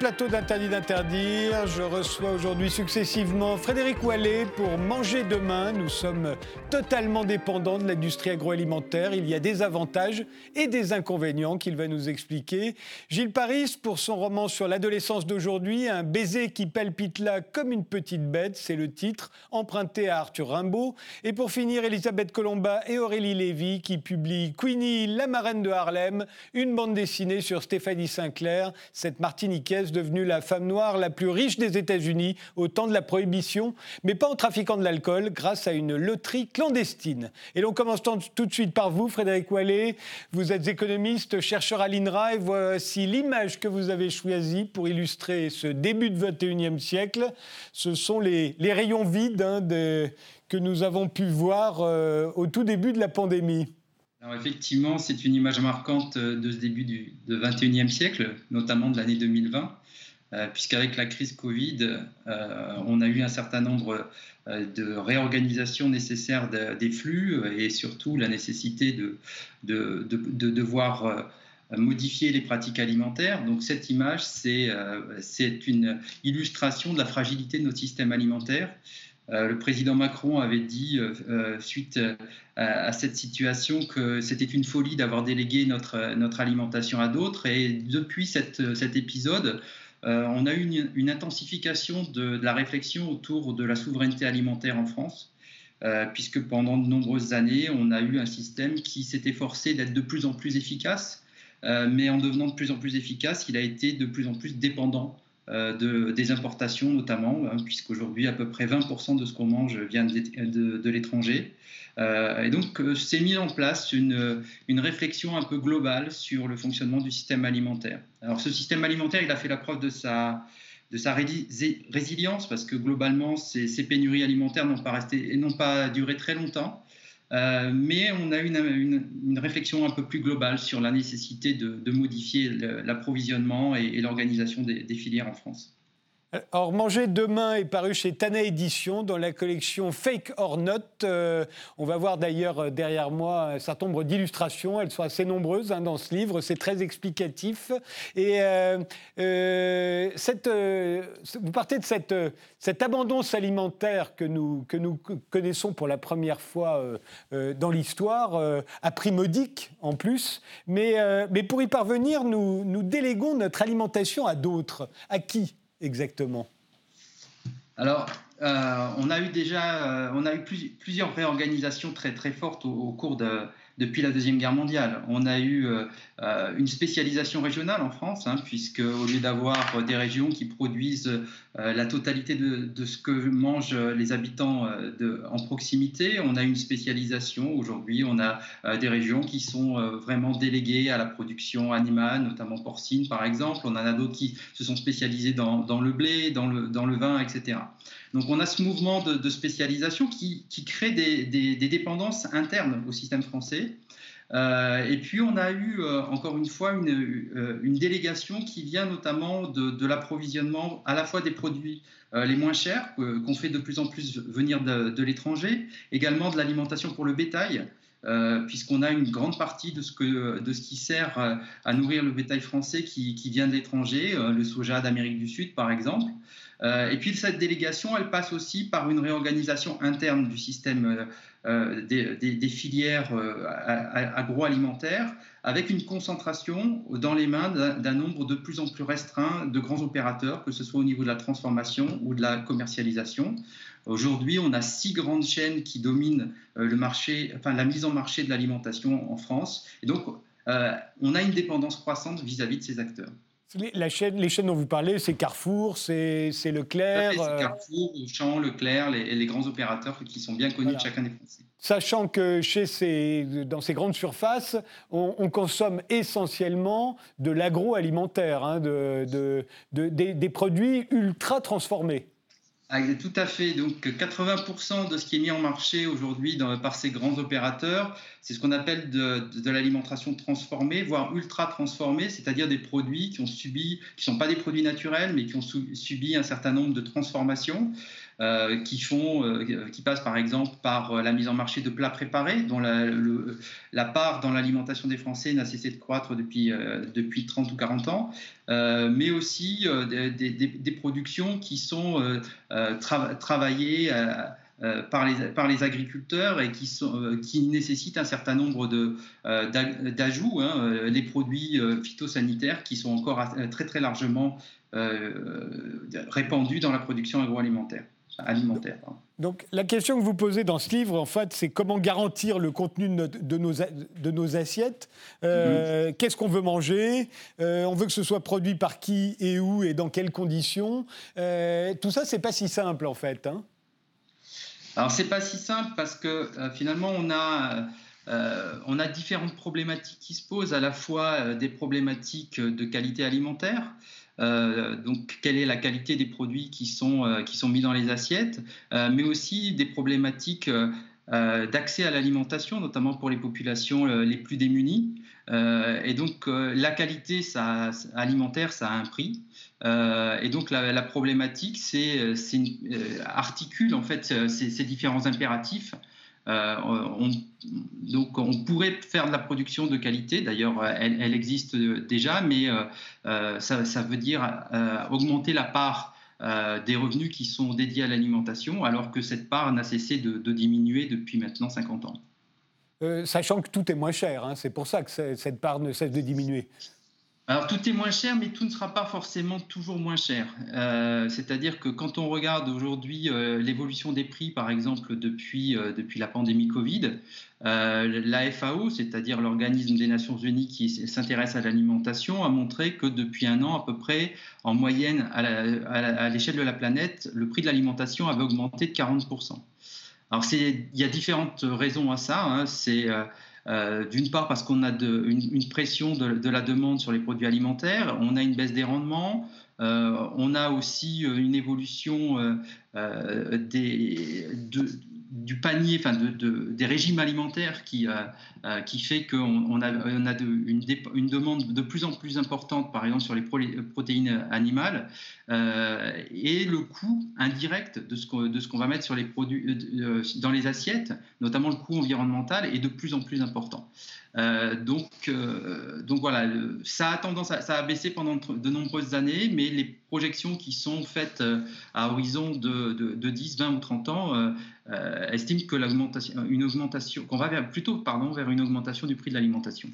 Plateau d'Interdit d'interdire, je reçois aujourd'hui successivement Frédéric Wallet pour Manger demain. Nous sommes totalement dépendants de l'industrie agroalimentaire. Il y a des avantages et des inconvénients qu'il va nous expliquer. Gilles Paris pour son roman sur l'adolescence d'aujourd'hui, Un baiser qui palpite là comme une petite bête, c'est le titre, emprunté à Arthur Rimbaud. Et pour finir, Elisabeth Colomba et Aurélie Lévy qui publient Queenie, la marraine de Harlem, une bande dessinée sur Stéphanie Sinclair, cette Martinique devenue la femme noire la plus riche des États-Unis au temps de la prohibition, mais pas en trafiquant de l'alcool, grâce à une loterie clandestine. Et l'on commence tout de suite par vous, Frédéric Wallet. Vous êtes économiste, chercheur à l'INRA, et voici l'image que vous avez choisie pour illustrer ce début du 21e siècle. Ce sont les, rayons vides hein, que nous avons pu voir euh, au tout début de la pandémie. Effectivement, c'est une image marquante euh, de ce début du 21e siècle, notamment de l'année 2020, euh, puisqu'avec la crise Covid, euh, on a eu un certain nombre de réorganisations nécessaires des flux et surtout la nécessité de, de, de, devoir modifier les pratiques alimentaires. Donc cette image, c'est une illustration de la fragilité de notre système alimentaire. Euh, le président Macron avait dit, euh, euh, suite à, cette situation, que c'était une folie d'avoir délégué notre, notre alimentation à d'autres. Et depuis cette, cet épisode, on a eu une, intensification de, la réflexion autour de la souveraineté alimentaire en France. puisque pendant de nombreuses années, on a eu un système qui s'était forcé d'être de plus en plus efficace, mais en devenant de plus en plus efficace, il a été de plus en plus dépendant euh, de, des importations notamment, hein, puisqu'aujourd'hui à peu près 20% de ce qu'on mange vient de, l'étranger. Euh, et donc euh, c'est mis en place une, une, réflexion un peu globale sur le fonctionnement du système alimentaire. Alors ce système alimentaire, il a fait la preuve de sa, de sa résilience, parce que globalement, ces, ces pénuries alimentaires n'ont pas, resté, n'ont pas duré très longtemps. Euh, mais on a une, une, réflexion un peu plus globale sur la nécessité de, modifier l'approvisionnement et, l'organisation des, filières en France. Or, Manger demain est paru chez Tana Édition dans la collection Fake or Not. Euh, on va voir d'ailleurs euh, derrière moi un certain nombre d'illustrations. Elles sont assez nombreuses hein, dans ce livre. C'est très explicatif. Et euh, vous partez de cette, cette abondance alimentaire que nous, que nous connaissons pour la première fois dans l'histoire, à prix modique en plus. Mais, mais pour y parvenir, nous, nous déléguons notre alimentation à d'autres. À qui? Exactement Alors, euh, on a eu déjà euh, on a eu plusieurs réorganisations très, très fortes au cours de, depuis la Deuxième Guerre mondiale. On a eu euh, euh, une spécialisation régionale en France, hein, puisque au lieu d'avoir des régions qui produisent euh, la totalité de, ce que mangent les habitants en proximité, on a une spécialisation. Aujourd'hui, on a des régions qui sont vraiment déléguées à la production animale, notamment porcine par exemple. On en a d'autres qui se sont spécialisées dans, le blé, dans le, vin, etc. Donc on a ce mouvement de, spécialisation qui, crée des dépendances internes au système français euh, et puis on a eu euh, encore une fois une, euh, une, délégation qui vient notamment de, l'approvisionnement à la fois des produits les moins chers qu'on fait de plus en plus venir de, l'étranger, également de l'alimentation pour le bétail. puisqu'on a une grande partie de ce, que, de ce qui sert à nourrir le bétail français qui, qui vient de l'étranger, le soja d'Amérique du Sud par exemple. Et puis cette délégation, elle passe aussi par une réorganisation interne du système euh, des, filières euh, agroalimentaires avec une concentration dans les mains d'un nombre de plus en plus restreint de grands opérateurs, que ce soit au niveau de la transformation ou de la commercialisation. Aujourd'hui, on a six grandes chaînes qui dominent euh, le marché, enfin, la mise en marché de l'alimentation en France. Et donc, on a une dépendance croissante vis-à-vis de ces acteurs. La chaîne, les chaînes dont vous parlez, c'est Carrefour, c'est Leclerc. C'est Carrefour, Auchan, Leclerc, les, les, grands opérateurs qui sont bien connus de chacun des Français. Sachant que chez ces, dans ces grandes surfaces, on, consomme essentiellement de l'agroalimentaire, hein, de, de, des produits ultra transformés. Ah, tout à fait. Donc 80% de ce qui est mis en marché aujourd'hui par ces grands opérateurs, c'est ce qu'on appelle de, l'alimentation transformée, voire ultra transformée, c'est-à-dire des produits qui ont subi, qui ne sont pas des produits naturels, mais qui ont subi un certain nombre de transformations. euh, qui, font, euh, qui passent par exemple par la mise en marché de plats préparés, dont la, part dans l'alimentation des Français n'a cessé de croître depuis, depuis 30 ou 40 ans, mais aussi des, productions qui sont travaillées. par, les, par les agriculteurs et qui, sont, qui nécessitent un certain nombre d'ajouts, hein, les produits phytosanitaires qui sont encore très très largement répandus dans la production agroalimentaire alimentaire. Donc la question que vous posez dans ce livre, en fait, c'est comment garantir le contenu de nos, de nos, assiettes. Euh, mm-hmm. Qu'est-ce qu'on veut manger? Euh, On veut que ce soit produit par qui et où et dans quelles conditions? Euh, tout ça, c'est pas si simple en fait. Hein Alors c'est pas si simple parce que finalement on a on a différentes problématiques qui se posent, à la fois des problématiques de qualité alimentaire, euh, donc, quelle est la qualité des produits qui sont, euh, mis dans les assiettes, euh, mais aussi des problématiques d'accès à l'alimentation, notamment pour les populations les plus démunies. et donc, la qualité alimentaire, ça a un prix. et donc, la, problématique, c'est articule en fait ces différents impératifs euh, on, donc on pourrait faire de la production de qualité, d'ailleurs elle, existe déjà, mais euh, ça, veut dire augmenter la part des revenus qui sont dédiés à l'alimentation, alors que cette part n'a cessé de, diminuer depuis maintenant 50 ans. Euh, sachant que tout est moins cher, hein, c'est pour ça que cette part ne cesse de diminuer. Alors tout est moins cher, mais tout ne sera pas forcément toujours moins cher. Euh, c'est-à-dire que quand on regarde aujourd'hui euh, l'évolution des prix, par exemple depuis, euh, depuis la pandémie Covid, la FAO, c'est-à-dire l'organisme des Nations Unies qui s'intéresse à l'alimentation, a montré que depuis un an à peu près, en moyenne à l'échelle de la planète, le prix de l'alimentation avait augmenté de 40%. Alors il y a différentes raisons à ça. Hein. C'est d'une part parce qu'on a une, pression de, la demande sur les produits alimentaires, on a une baisse des rendements, euh, on a aussi euh, une évolution des, du panier, enfin de, des régimes alimentaires qui, euh, euh, qui fait qu'on a, on a une, une, demande de plus en plus importante, par exemple sur les protéines animales, euh, et le coût indirect de ce qu'on, de ce qu'on va mettre sur les produits, dans les assiettes, notamment le coût environnemental, est de plus en plus important. Donc, donc voilà, ça a tendance, à, ça a baissé pendant de nombreuses années, mais les projections qui sont faites à horizon de, de, de 10, 20 ou 30 ans euh, estime que l'augmentation, une augmentation, qu'on va vers, plutôt pardon, vers une augmentation du prix de l'alimentation.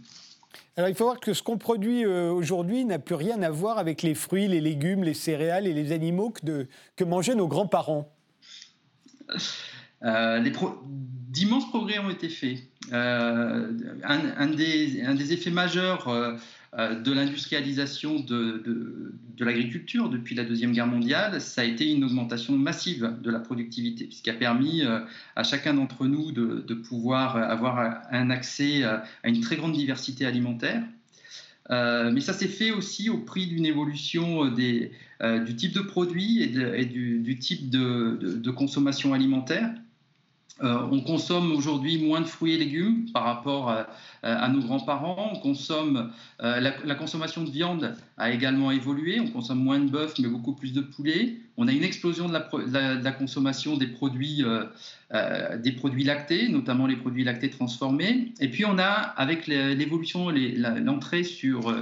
Alors il faut voir que ce qu'on produit euh, aujourd'hui n'a plus rien à voir avec les fruits, les légumes, les céréales et les animaux que, de, que mangeaient nos grands-parents. Euh, D'immenses progrès ont été faits. Euh, un, des, effets majeurs euh, de l'industrialisation de, l'agriculture depuis la Deuxième Guerre mondiale, ça a été une augmentation massive de la productivité, ce qui a permis euh, à chacun d'entre nous de, pouvoir avoir un accès à une très grande diversité alimentaire. Euh, mais ça s'est fait aussi au prix d'une évolution du type de produits et, du, type de, consommation alimentaire. On consomme aujourd'hui moins de fruits et légumes par rapport à, euh, à nos grands-parents. On consomme, euh, la, consommation de viande a également évolué. On consomme moins de bœuf, mais beaucoup plus de poulet. On a une explosion de la, consommation des produits, euh, des produits lactés, notamment les produits lactés transformés. Et puis on a, avec l'évolution, l'entrée sur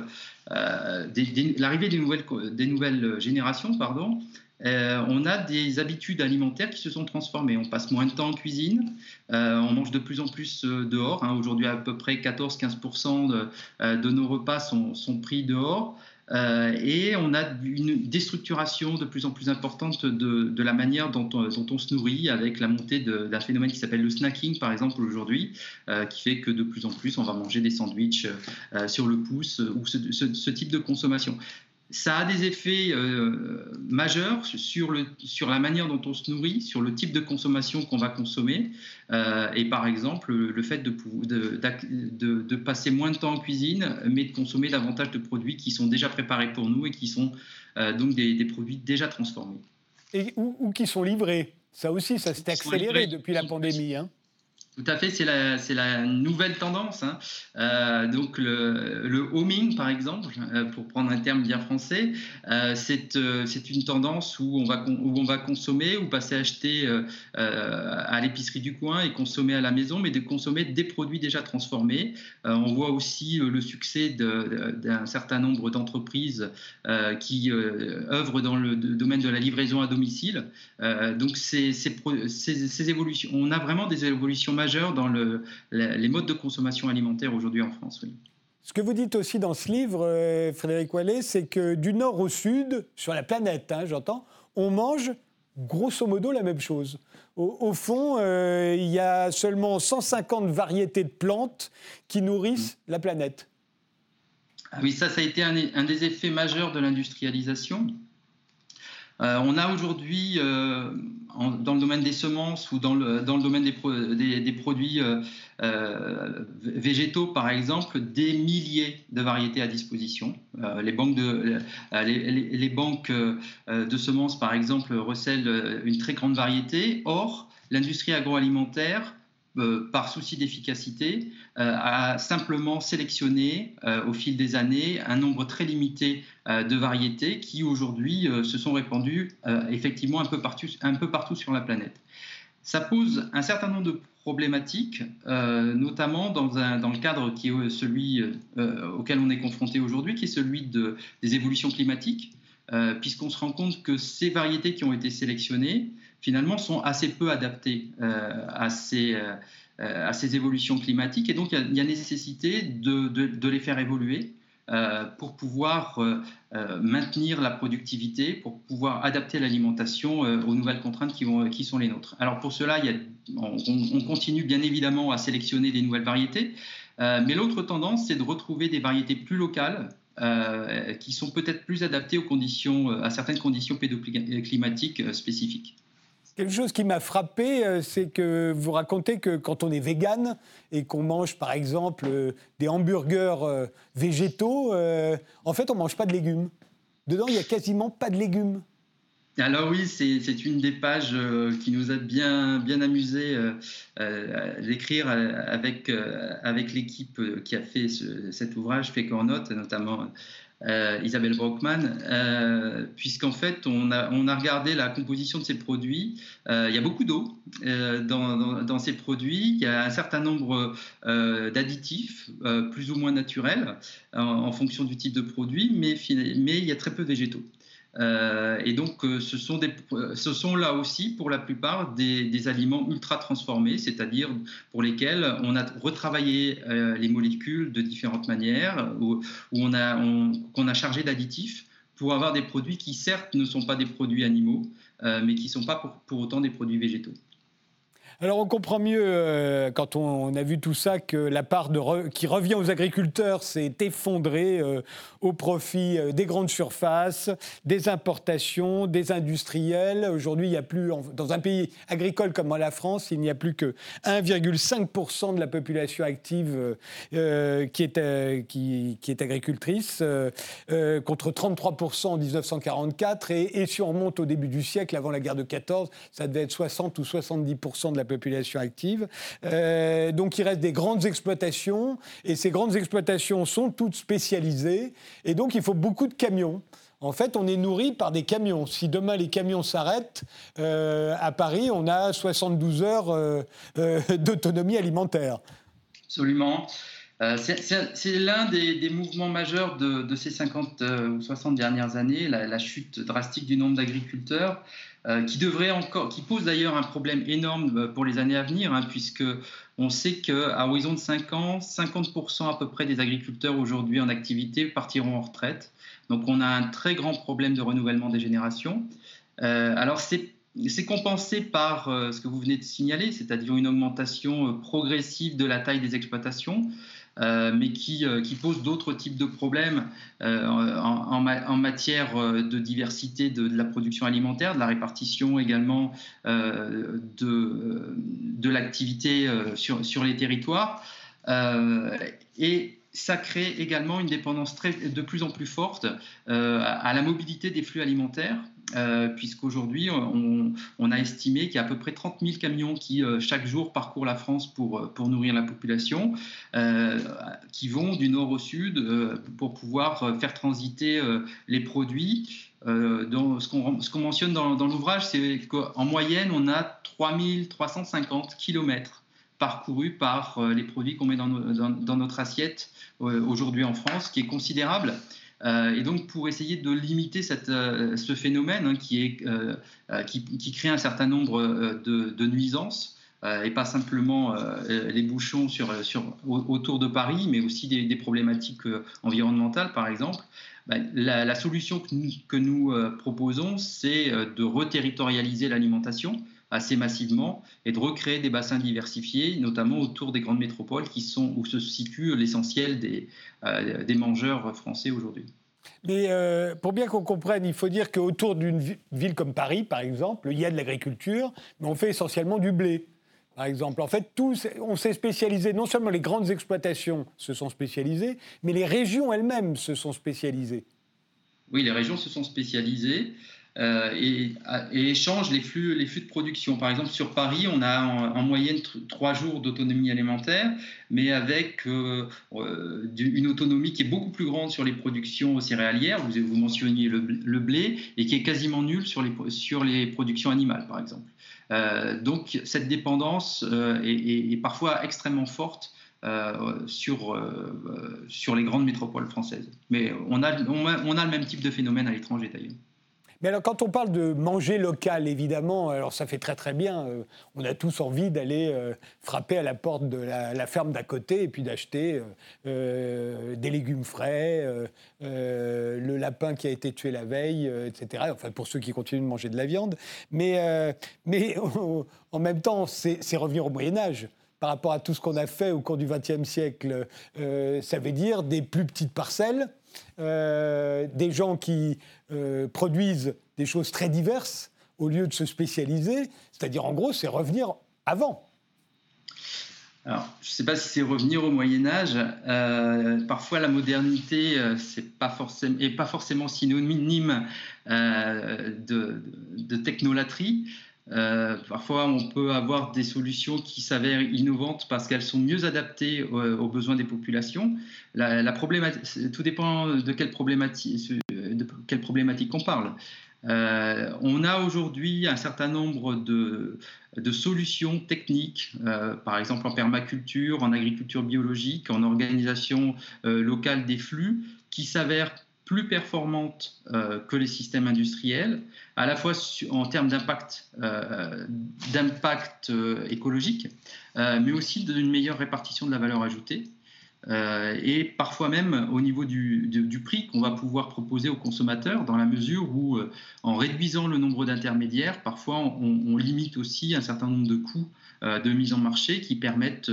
l'arrivée des nouvelles, des nouvelles générations, pardon, euh, on a des habitudes alimentaires qui se sont transformées. On passe moins de temps en cuisine, euh, on mange de plus en plus euh, dehors. Hein. Aujourd'hui, à peu près 14-15% de, nos repas sont, pris dehors. et on a une déstructuration de plus en plus importante de, la manière dont on, se nourrit, avec la montée d'un phénomène qui s'appelle le snacking, par exemple, aujourd'hui, qui fait que de plus en plus, on va manger des sandwichs sur le pouce ou ce type de consommation ça a des effets euh, majeurs sur, le, sur la manière dont on se nourrit, sur le type de consommation qu'on va consommer. Euh, et par exemple, le fait de, de, de, passer moins de temps en cuisine, mais de consommer davantage de produits qui sont déjà préparés pour nous et qui sont euh, donc des, des, produits déjà transformés. Et, ou, qui sont livrés. Ça aussi, ça s'est accéléré depuis la pandémie. Hein. Tout à fait, c'est la, nouvelle tendance. Hein. Euh, donc le, homing, par exemple, euh, pour prendre un terme bien français, euh, c'est une tendance où on, va, consommer ou passer acheter à l'épicerie du coin et consommer à la maison, mais de consommer des produits déjà transformés. on voit aussi le succès d'un certain nombre d'entreprises qui œuvrent dans le domaine de la livraison à domicile. donc ces, évolutions, on a vraiment des évolutions majeures dans le, les modes de consommation alimentaire aujourd'hui en France. Ce que vous dites aussi dans ce livre, euh, Frédéric Wallet, c'est que du nord au sud, sur la planète, hein, j'entends, on mange grosso modo la même chose. Au, fond, euh, il y a seulement 150 variétés de plantes qui nourrissent la planète. Ah oui, ça, ça a été un, un des effets majeurs de l'industrialisation. Euh, on a aujourd'hui, euh, dans le domaine des semences ou dans le, dans le domaine des, des, produits euh, végétaux, par exemple, des milliers de variétés à disposition. les banques, de, les, les banques de semences, par exemple, recèlent une très grande variété. Or, l'industrie agroalimentaire euh, par souci d'efficacité, euh, a simplement sélectionné euh, au fil des années un nombre très limité de variétés qui aujourd'hui se sont répandues effectivement un peu, partout, sur la planète. Ça pose un certain nombre de problématiques, notamment dans, le cadre qui est celui auquel on est confronté aujourd'hui, qui est celui de, des évolutions climatiques, puisqu'on se rend compte que ces variétés qui ont été sélectionnées, finalement, sont assez peu adaptés euh, à, ces, euh, à, ces, évolutions climatiques. Et donc, il y, a nécessité de, les faire évoluer euh, pour pouvoir maintenir la productivité, pour pouvoir adapter l'alimentation aux nouvelles contraintes qui, sont les nôtres. Alors, pour cela, on, continue bien évidemment à sélectionner des nouvelles variétés. mais l'autre tendance, c'est de retrouver des variétés plus locales, qui sont peut-être plus adaptées aux conditions, à certaines conditions pédoclimatiques spécifiques. Quelque chose qui m'a frappé, euh, c'est que vous racontez que quand on est vegan et qu'on mange par exemple euh, des hamburgers euh, végétaux, en fait on ne mange pas de légumes. Dedans, il n'y a quasiment pas de légumes. Alors oui, c'est une des pages qui nous a bien, bien amusé d'écrire avec, avec l'équipe qui a fait cet ouvrage, fait note, notamment euh, Isabelle Brockman, euh, puisqu'en fait, on a, regardé la composition de ces produits. Euh, il y a beaucoup d'eau dans, ces produits. Il y a un certain nombre d'additifs, plus ou moins naturels, en, fonction du type de produit, mais, mais il y a très peu végétaux. Euh, et donc, euh, ce sont, des, ce sont là aussi, pour la plupart, des, aliments ultra transformés, c'est-à-dire pour lesquels on a retravaillé euh, les molécules de différentes manières, où, on a, qu'on a chargé d'additifs pour avoir des produits qui, certes, ne sont pas des produits animaux, mais qui ne sont pas pour autant des produits végétaux. Alors on comprend mieux euh, quand on, a vu tout ça que la part qui revient aux agriculteurs s'est effondrée euh, au profit euh, des grandes surfaces, des importations, des industriels. Aujourd'hui, il n'y a plus, dans un pays agricole comme la France, il n'y a plus que 1,5% de la population active qui, est, qui, est agricultrice, contre 33% en 1944. Et, et si on remonte au début du siècle, avant la guerre de 14, ça devait être 60 ou 70% de la population active. Euh, donc il reste des grandes exploitations, et ces grandes exploitations sont toutes spécialisées, et donc il faut beaucoup de camions. En fait, on est nourri par des camions. Si demain les camions s'arrêtent, euh, à Paris, on a 72 heures euh, d'autonomie alimentaire. Absolument. c'est l'un des, mouvements majeurs de, ces 50 ou 60 dernières années, la chute drastique du nombre d'agriculteurs. Euh, qui devrait encore, qui pose d'ailleurs un problème énorme euh, pour les années à venir, hein, puisque on sait qu'à horizon de 5 ans, 50% à peu près des agriculteurs aujourd'hui en activité partiront en retraite. Donc on a un très grand problème de renouvellement des générations. Euh, alors c'est c'est compensé par ce que vous venez de signaler, c'est-à-dire une augmentation progressive de la taille des exploitations. Euh, mais qui, euh, qui pose d'autres types de problèmes euh, en, matière de diversité de, la production alimentaire, de la répartition également de, l'activité sur, les territoires. Ça crée également une dépendance très, de plus en plus forte à la mobilité des flux alimentaires euh, puisqu'aujourd'hui, on, a estimé qu'il y a à peu près 30 000 camions qui, euh, chaque jour, parcourent la France pour, euh, pour nourrir la population, qui vont du nord au sud pour pouvoir faire transiter les produits. ce qu'on mentionne dans, dans l'ouvrage, c'est qu'en moyenne, on a 3 350 kilomètres parcourus par les produits qu'on met dans, dans, notre assiette aujourd'hui en France, qui est considérable. Euh, et donc, pour essayer de limiter euh, ce phénomène hein, euh, qui, crée un certain nombre de, nuisances, et pas simplement les bouchons autour de Paris, mais aussi des, problématiques environnementales, par exemple, bah, la, solution que nous, proposons, c'est de reterritorialiser l'alimentation assez massivement et de recréer des bassins diversifiés, notamment autour des grandes métropoles qui sont, où se situe l'essentiel des, euh, des mangeurs français aujourd'hui. Mais euh, pour bien qu'on comprenne, il faut dire qu'autour d'une ville comme Paris, par exemple, il y a de l'agriculture, mais on fait essentiellement du blé. Par exemple, en fait, tous, on s'est spécialisé, non seulement les grandes exploitations se sont spécialisées, mais les régions elles-mêmes se sont spécialisées. Oui, les régions se sont spécialisées. Euh, et, et, échange les flux, de production. Par exemple, sur Paris, on a en, moyenne trois jours d'autonomie alimentaire, mais avec euh, euh, une autonomie qui est beaucoup plus grande sur les productions céréalières. Vous, mentionniez le, blé, et qui est quasiment nulle sur les, productions animales, par exemple. donc, cette dépendance est, parfois extrêmement forte. sur, les grandes métropoles françaises. Mais on a, on a le même type de phénomène à l'étranger d'ailleurs. Mais alors, quand on parle de manger local, évidemment, alors ça fait très très bien. Euh, on a tous envie d'aller euh, frapper à la porte de la, ferme d'à côté et puis d'acheter euh, des légumes frais, le lapin qui a été tué la veille, etc. Enfin, pour ceux qui continuent de manger de la viande. Mais, mais en même temps, c'est revenir au Moyen Âge par rapport à tout ce qu'on a fait au cours du XXe siècle. ça veut dire des plus petites parcelles euh, des gens qui euh, produisent des choses très diverses au lieu de se spécialiser. C'est-à-dire, en gros, c'est revenir avant. Alors, je ne sais pas si c'est revenir au Moyen Âge. Euh, parfois, la modernité c'est pas forcément, est pas forcément synonyme de, de, technolatrie. Euh, parfois, on peut avoir des solutions qui s'avèrent innovantes parce qu'elles sont mieux adaptées aux, besoins des populations. Tout dépend de quelle problématique, de on parle. Euh, on a aujourd'hui un certain nombre de, solutions techniques, euh, par exemple en permaculture, en agriculture biologique, en organisation locale des flux, qui s'avèrent plus performantes euh, que les systèmes industriels, à la fois en termes d'impact euh, euh, écologique, mais aussi d'une meilleure répartition de la valeur ajoutée. et parfois même au niveau du, prix qu'on va pouvoir proposer aux consommateurs, dans la mesure où, en réduisant le nombre d'intermédiaires, parfois on, limite aussi un certain nombre de coûts de mise en marché qui permettent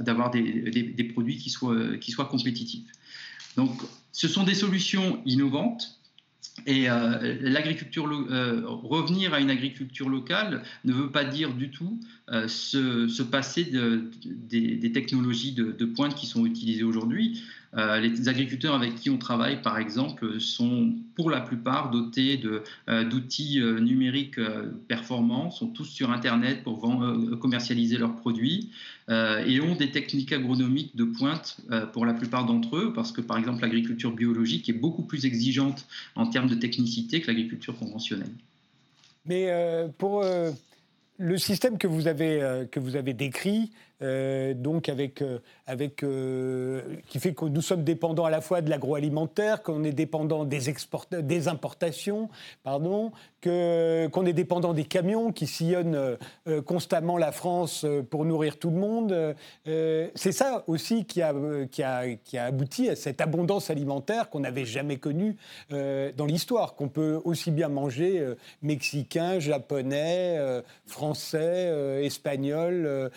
d'avoir des, produits qui soient, qui soient compétitifs. Donc, ce sont des solutions innovantes. Et euh, l'agriculture, euh, revenir à une agriculture locale ne veut pas dire du tout euh, se, passer de, des, technologies de, pointe qui sont utilisées aujourd'hui. Euh, les agriculteurs avec qui on travaille, par exemple, sont pour la plupart dotés euh, d'outils euh, numériques performants, sont tous sur Internet pour commercialiser leurs produits et ont des techniques agronomiques de pointe pour la plupart d'entre eux, parce que, par exemple, l'agriculture biologique est beaucoup plus exigeante en termes de technicité que l'agriculture conventionnelle. Mais pour le système que vous avez, que vous avez décrit, euh, donc avec, euh, avec, euh, qui fait que nous sommes dépendants à la fois de l'agroalimentaire, qu'on est dépendant des, des importations, pardon, qu'on est dépendant des camions qui sillonnent constamment la France pour nourrir tout le monde. C'est ça aussi qui a, qui, a, qui a abouti à cette abondance alimentaire qu'on n'avait jamais connue dans l'histoire, qu'on peut aussi bien manger mexicain, japonais, français, espagnol,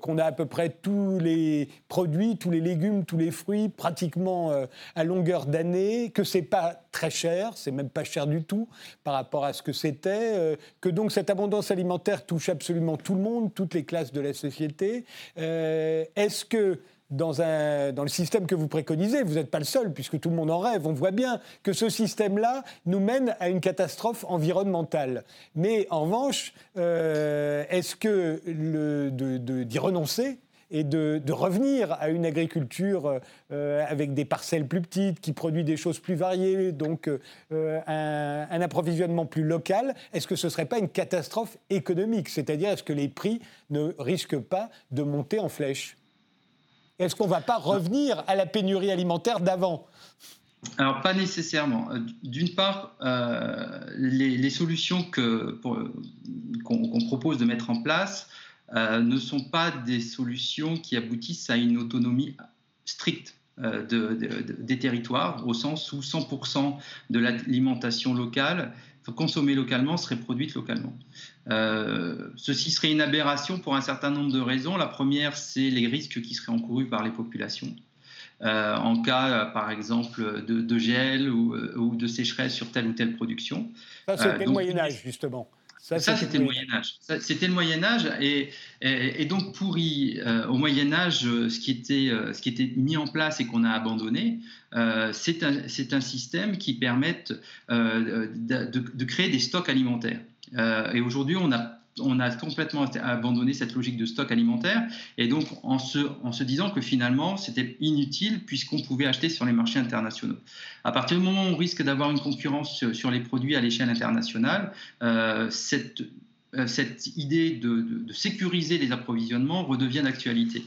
qu'on a à peu près tous les produits, tous les légumes, tous les fruits, pratiquement euh, à longueur d'année, que c'est pas très cher, c'est même pas cher du tout par rapport à ce que c'était, euh, que donc cette abondance alimentaire touche absolument tout le monde, toutes les classes de la société. Euh, est-ce que dans, un, le système que vous préconisez. Vous n'êtes pas le seul, puisque tout le monde en rêve. On voit bien que ce système-là nous mène à une catastrophe environnementale. Mais en revanche, euh, est-ce que d'y renoncer et de, revenir à une agriculture euh, avec des parcelles plus petites, qui produit des choses plus variées, donc euh, un, approvisionnement plus local, est-ce que ce ne serait pas une catastrophe économique? C'est-à-dire, est-ce que les prix ne risquent pas de monter en flèche? Est-ce qu'on ne va pas revenir à la pénurie alimentaire d'avant? Alors, pas nécessairement. Euh, d'une part, les, solutions qu'on propose de mettre en place euh, ne sont pas des solutions qui aboutissent à une autonomie stricte euh, des territoires, au sens où 100% de l'alimentation locale consommée localement serait produite localement. Euh, ceci serait une aberration pour un certain nombre de raisons. La première, c'est les risques qui seraient encourus par les populations. en cas, par exemple, de, gel ou, de sécheresse sur telle ou telle production. Ça, c'était le Moyen Âge, justement. Ça, c'était le Moyen Âge. C'était le Moyen Âge, et, et, donc pour y, euh, au Moyen Âge, ce qui était, euh, ce qui était mis en place et qu'on a abandonné, euh, c'est un, un, système qui permet de, de, créer des stocks alimentaires. et aujourd'hui, on a on a complètement abandonné cette logique de stock alimentaire et donc en se, disant que finalement c'était inutile puisqu'on pouvait acheter sur les marchés internationaux. À partir du moment où on risque d'avoir une concurrence sur, les produits à l'échelle internationale, euh, cette, euh, cette idée de, sécuriser les approvisionnements redevient d'actualité.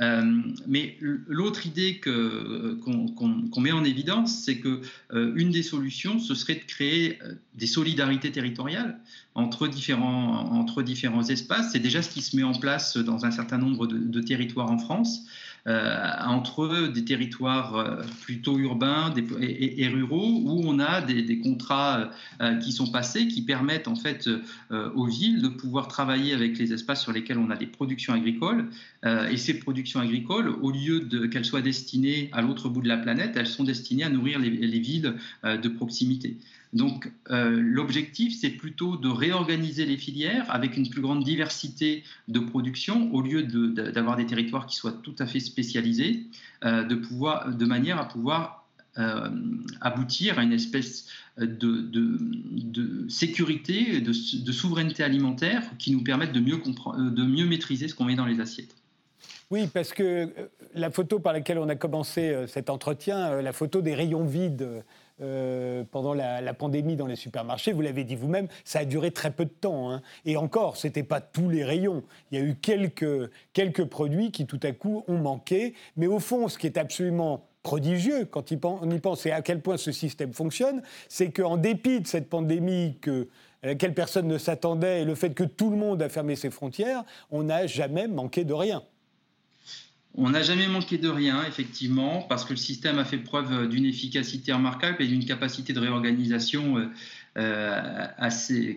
Euh, mais l'autre idée qu'on met en évidence, c'est que euh, une des solutions, ce serait de créer euh, des solidarités territoriales entre différents, entre différents espaces. C'est déjà ce qui se met en place dans un certain nombre de territoires en France. Euh, entre des territoires euh, plutôt urbains et, ruraux où on a des, contrats euh, qui sont passés qui permettent en fait aux villes de pouvoir travailler avec les espaces sur lesquels on a des productions agricoles. et ces productions agricoles, au lieu qu'elles soient destinées à l'autre bout de la planète, elles sont destinées à nourrir les villes de proximité. Donc euh, l'objectif, c'est plutôt de réorganiser les filières avec une plus grande diversité de production au lieu d'avoir des territoires qui soient tout à fait spécialisés, euh, de, manière à pouvoir euh, aboutir à une espèce de, sécurité, de, souveraineté alimentaire qui nous permette de mieux maîtriser ce qu'on met dans les assiettes. Oui, parce que la photo par laquelle on a commencé cet entretien, la photo des rayons vides euh, pendant la, pandémie dans les supermarchés. Vous l'avez dit vous-même, ça a duré très peu de temps. Hein. Et encore, ce n'était pas tous les rayons. Il y a eu quelques, quelques produits qui tout à coup ont manqué. Mais au fond, ce qui est absolument prodigieux quand on y pense et à quel point ce système fonctionne, c'est qu'en dépit de cette pandémie que à laquelle personne ne s'attendait et le fait que tout le monde a fermé ses frontières, on n'a jamais manqué de rien. On n'a jamais manqué de rien, effectivement, parce que le système a fait preuve d'une efficacité remarquable et d'une capacité de réorganisation euh, euh, assez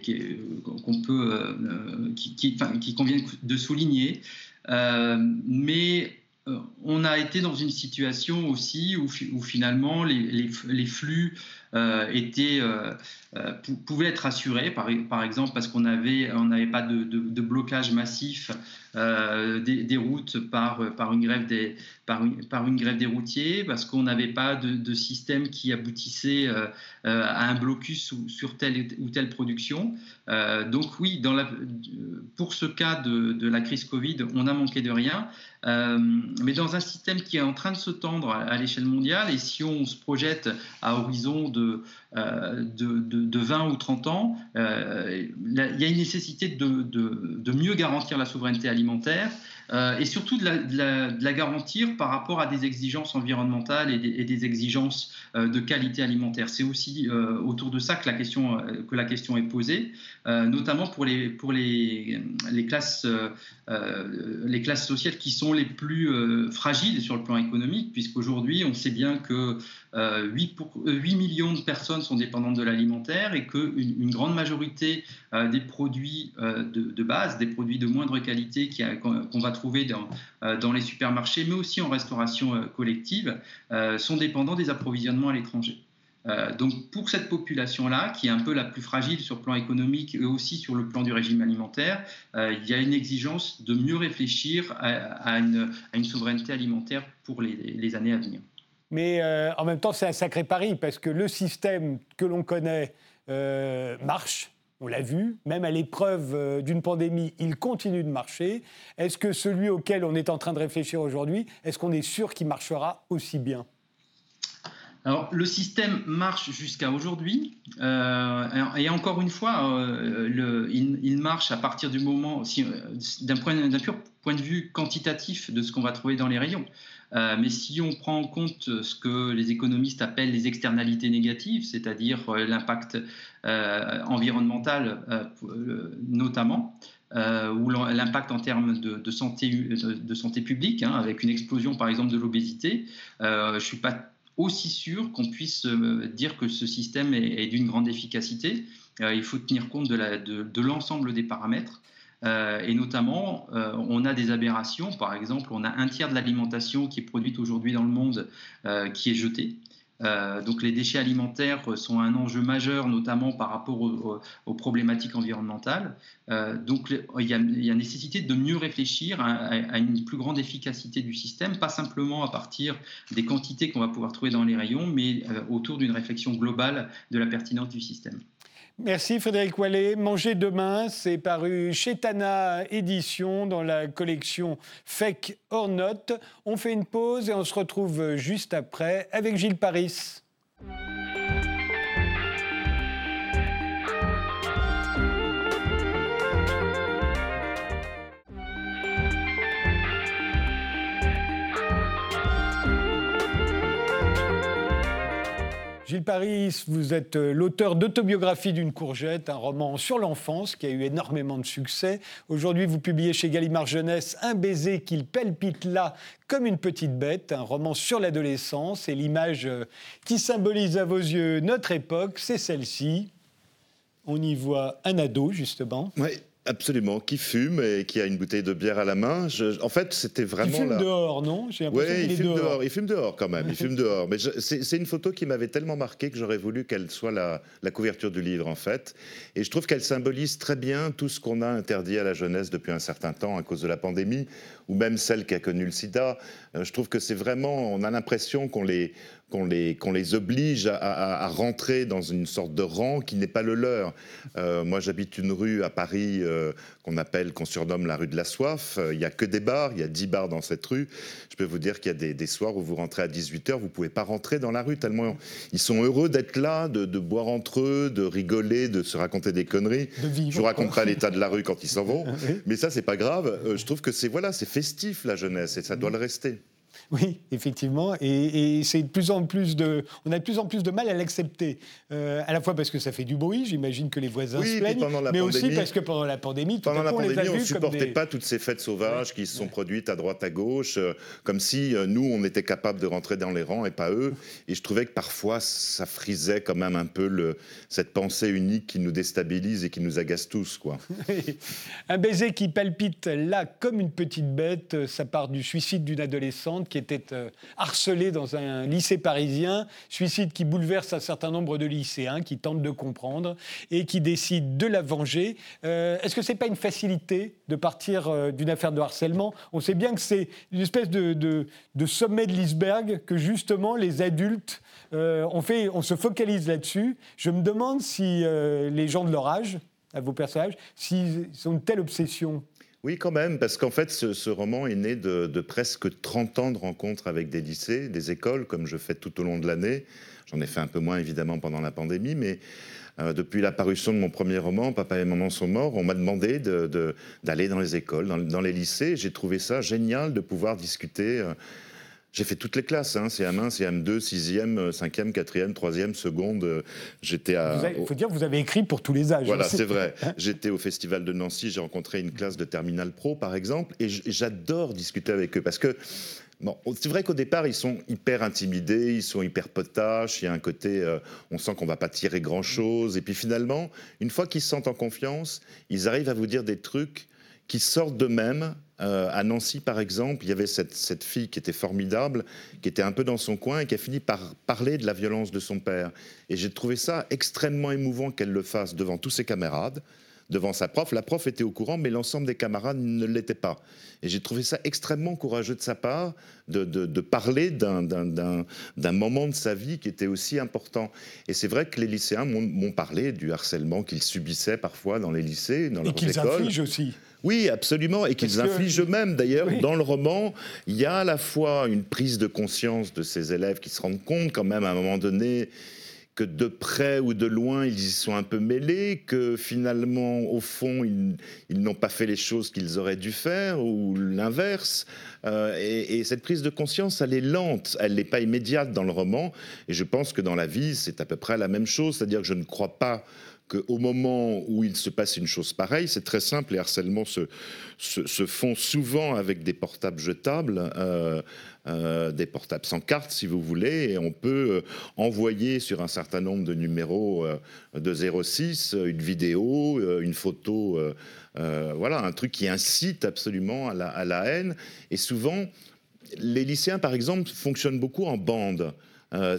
qu'on peut, euh, qui, convient de souligner. mais on a été dans une situation aussi où, finalement les, flux étaient, pouvaient être assurés, par, exemple parce qu'on n'avait pas de, blocage massif euh, des, routes par, par, une grève des, par, une, par une grève des routiers, parce qu'on n'avait pas de, système qui aboutissait euh, euh, à un blocus sur telle ou telle production. donc oui, dans la, pour ce cas de, de, la crise Covid, on a manqué de rien, mais dans un système qui est en train de se tendre à, l'échelle mondiale, et si on se projette à horizon de, de, de 20 ou 30 ans, il y a une nécessité de, mieux garantir la souveraineté alimentaire euh, et surtout de la, garantir par rapport à des exigences environnementales et des, exigences euh, de qualité alimentaire. C'est aussi euh, autour de ça que la question, est posée, notamment pour les, classes, les classes sociales qui sont les plus fragiles sur le plan économique, puisqu'aujourd'hui, on sait bien que 8, pour, 8, millions de personnes sont dépendantes de l'alimentaire et qu'une une grande majorité des produits de, de, base, des produits de moindre qualité qu'on va trouver euh, dans les supermarchés, mais aussi en restauration euh, collective, euh, sont dépendants des approvisionnements à l'étranger. Euh, donc pour cette population-là, qui est un peu la plus fragile sur le plan économique et aussi sur le plan du régime alimentaire, euh, il y a une exigence de mieux réfléchir à, une, souveraineté alimentaire pour les, années à venir. Mais euh, en même temps, c'est un sacré pari, parce que le système que l'on connaît marche, on l'a vu, même à l'épreuve d'une pandémie, il continue de marcher. Est-ce que celui auquel on est en train de réfléchir aujourd'hui, est-ce qu'on est sûr qu'il marchera aussi bien? Alors, le système marche jusqu'à aujourd'hui, euh, et encore une fois, euh, il, marche à partir du moment, euh, d'un pur point de vue quantitatif de ce qu'on va trouver dans les rayons. mais si on prend en compte ce que les économistes appellent les externalités négatives, c'est-à-dire l'impact environnemental notamment, ou l'impact en termes de, santé, de, santé publique, hein, avec une explosion par exemple de l'obésité, je ne suis pas aussi sûr qu'on puisse euh, dire que ce système est, d'une grande efficacité. Euh, il faut tenir compte de l'ensemble des paramètres. Euh, et notamment, on a des aberrations. Par exemple, on a un tiers de l'alimentation qui est produite aujourd'hui dans le monde qui est jetée. Euh, donc les déchets alimentaires sont un enjeu majeur, notamment par rapport aux, problématiques environnementales. Euh, donc il y, a, nécessité de mieux réfléchir à, une plus grande efficacité du système, pas simplement à partir des quantités qu'on va pouvoir trouver dans les rayons, mais euh, autour d'une réflexion globale de la pertinence du système. Merci Frédéric Wallet. Manger demain, c'est paru chez Tana Édition dans la collection Fake or Not. On fait une pause et on se retrouve juste après avec Gilles Paris. Gilles Paris, vous êtes euh, l'auteur d'Autobiographie d'une courgette, un roman sur l'enfance qui a eu énormément de succès. Aujourd'hui, vous publiez chez Gallimard Jeunesse Un baiser qu'il palpite là comme une petite bête, un roman sur l'adolescence et l'image euh, qui symbolise à vos yeux notre époque, c'est celle-ci. On y voit un ado, justement. Oui. Absolument, qui fume et qui a une bouteille de bière à la main. en fait, c'était vraiment. Il fume dehors, non? Oui, il, fume dehors. Il fume dehors quand même. il fume dehors. Mais c'est une photo qui m'avait tellement marqué que j'aurais voulu qu'elle soit la, la, couverture du livre, en fait. Et je trouve qu'elle symbolise très bien tout ce qu'on a interdit à la jeunesse depuis un certain temps à cause de la pandémie, ou même celle qui a connu le sida. Euh, je trouve que c'est vraiment. On a l'impression qu'on les les, les oblige à, rentrer dans une sorte de rang qui n'est pas le leur. Euh, moi, j'habite une rue à Paris euh, qu'on appelle, qu'on surnomme la rue de la soif. Euh, il n'y a que des bars, il y a 10 bars dans cette rue. Je peux vous dire qu'il y a des, soirs où vous rentrez à 18h, vous ne pouvez pas rentrer dans la rue tellement ils sont heureux d'être là, de, boire entre eux, de rigoler, de se raconter des conneries. je vous raconterai l'état de la rue quand ils s'en vont, mais ça, c'est pas grave. je trouve que c'est voilà, c'est festif la jeunesse et ça doit le rester. Oui, effectivement, et, c'est de plus en plus de, on a de plus en plus de mal à l'accepter, euh, à la fois parce que ça fait du bruit, j'imagine que les voisins se plaignent, mais aussi parce que pendant la pandémie, tout pendant la pandémie, on ne supportait pas toutes ces fêtes sauvages qui se sont produites à droite à gauche, euh, comme si euh, nous on était capables de rentrer dans les rangs et pas eux. Et je trouvais que parfois ça frisait quand même un peu le, cette pensée unique qui nous déstabilise et qui nous agace tous, quoi. un baiser qui palpite là comme une petite bête, ça part du suicide d'une adolescente qui était euh, harcelé dans un lycée parisien, suicide qui bouleverse un certain nombre de lycéens qui tentent de comprendre et qui décident de la venger. Euh, est-ce que ce n'est pas une facilité de partir euh, d'une affaire de harcèlement? On sait bien que c'est une espèce de, sommet de l'iceberg que justement les adultes, on, fait, on se focalise là-dessus. Je me demande si les gens de leur âge, à vos personnages, s'ils ont une telle obsession oui, quand même, parce qu'en fait, ce, roman est né de, presque 30 ans de rencontres avec des lycées, des écoles, comme je fais tout au long de l'année. J'en ai fait un peu moins, évidemment, pendant la pandémie, mais euh, depuis l'apparition de mon premier roman, Papa et Maman sont morts, on m'a demandé d'aller dans les écoles, dans, les lycées. J'ai trouvé ça génial de pouvoir discuter. Euh, j'ai fait toutes les classes, hein, CM1, CM2, 6e, 5e, 4e, 3e, seconde. J'étais à. Il faut dire que vous avez écrit pour tous les âges. Voilà, c'est vrai. J'étais au Festival de Nancy, j'ai rencontré une classe de Terminal Pro, par exemple, et j'adore discuter avec eux parce que. Bon, c'est vrai qu'au départ, ils sont hyper intimidés, ils sont hyper potaches, il y a un côté, euh, on sent qu'on va pas tirer grand-chose. Et puis finalement, une fois qu'ils se sentent en confiance, ils arrivent à vous dire des trucs qui sortent d'eux-mêmes Euh, à Nancy, par exemple, il y avait cette, cette, fille qui était formidable, qui était un peu dans son coin et qui a fini par parler de la violence de son père. Et j'ai trouvé ça extrêmement émouvant qu'elle le fasse devant tous ses camarades devant sa prof. La prof était au courant, mais l'ensemble des camarades ne l'étaient pas. Et j'ai trouvé ça extrêmement courageux de sa part de, de, parler d'un moment de sa vie qui était aussi important. Et c'est vrai que les lycéens m'ont parlé du harcèlement qu'ils subissaient parfois dans les lycées, dans leurs écoles. Et qu'ils infligent aussi. Oui, absolument, et qu'ils infligent eux-mêmes. D'ailleurs, dans le roman, il y a à la fois une prise de conscience de ces élèves qui se rendent compte quand même à un moment donné que de près ou de loin, ils y sont un peu mêlés, que finalement, au fond, ils, n'ont pas fait les choses qu'ils auraient dû faire, ou l'inverse. Euh, et, et, cette prise de conscience, elle est lente, elle n'est pas immédiate dans le roman. Et je pense que dans la vie, c'est à peu près la même chose, c'est-à-dire que je ne crois pas qu'au moment où il se passe une chose pareille, c'est très simple, les harcèlements se, se, font souvent avec des portables jetables. Euh, euh, des portables sans carte, si vous voulez, et on peut euh, envoyer sur un certain nombre de numéros de 06 une vidéo, une photo, voilà, un truc qui incite absolument à la, à la haine. Et souvent, les lycéens, par exemple, fonctionnent beaucoup en bande. Euh,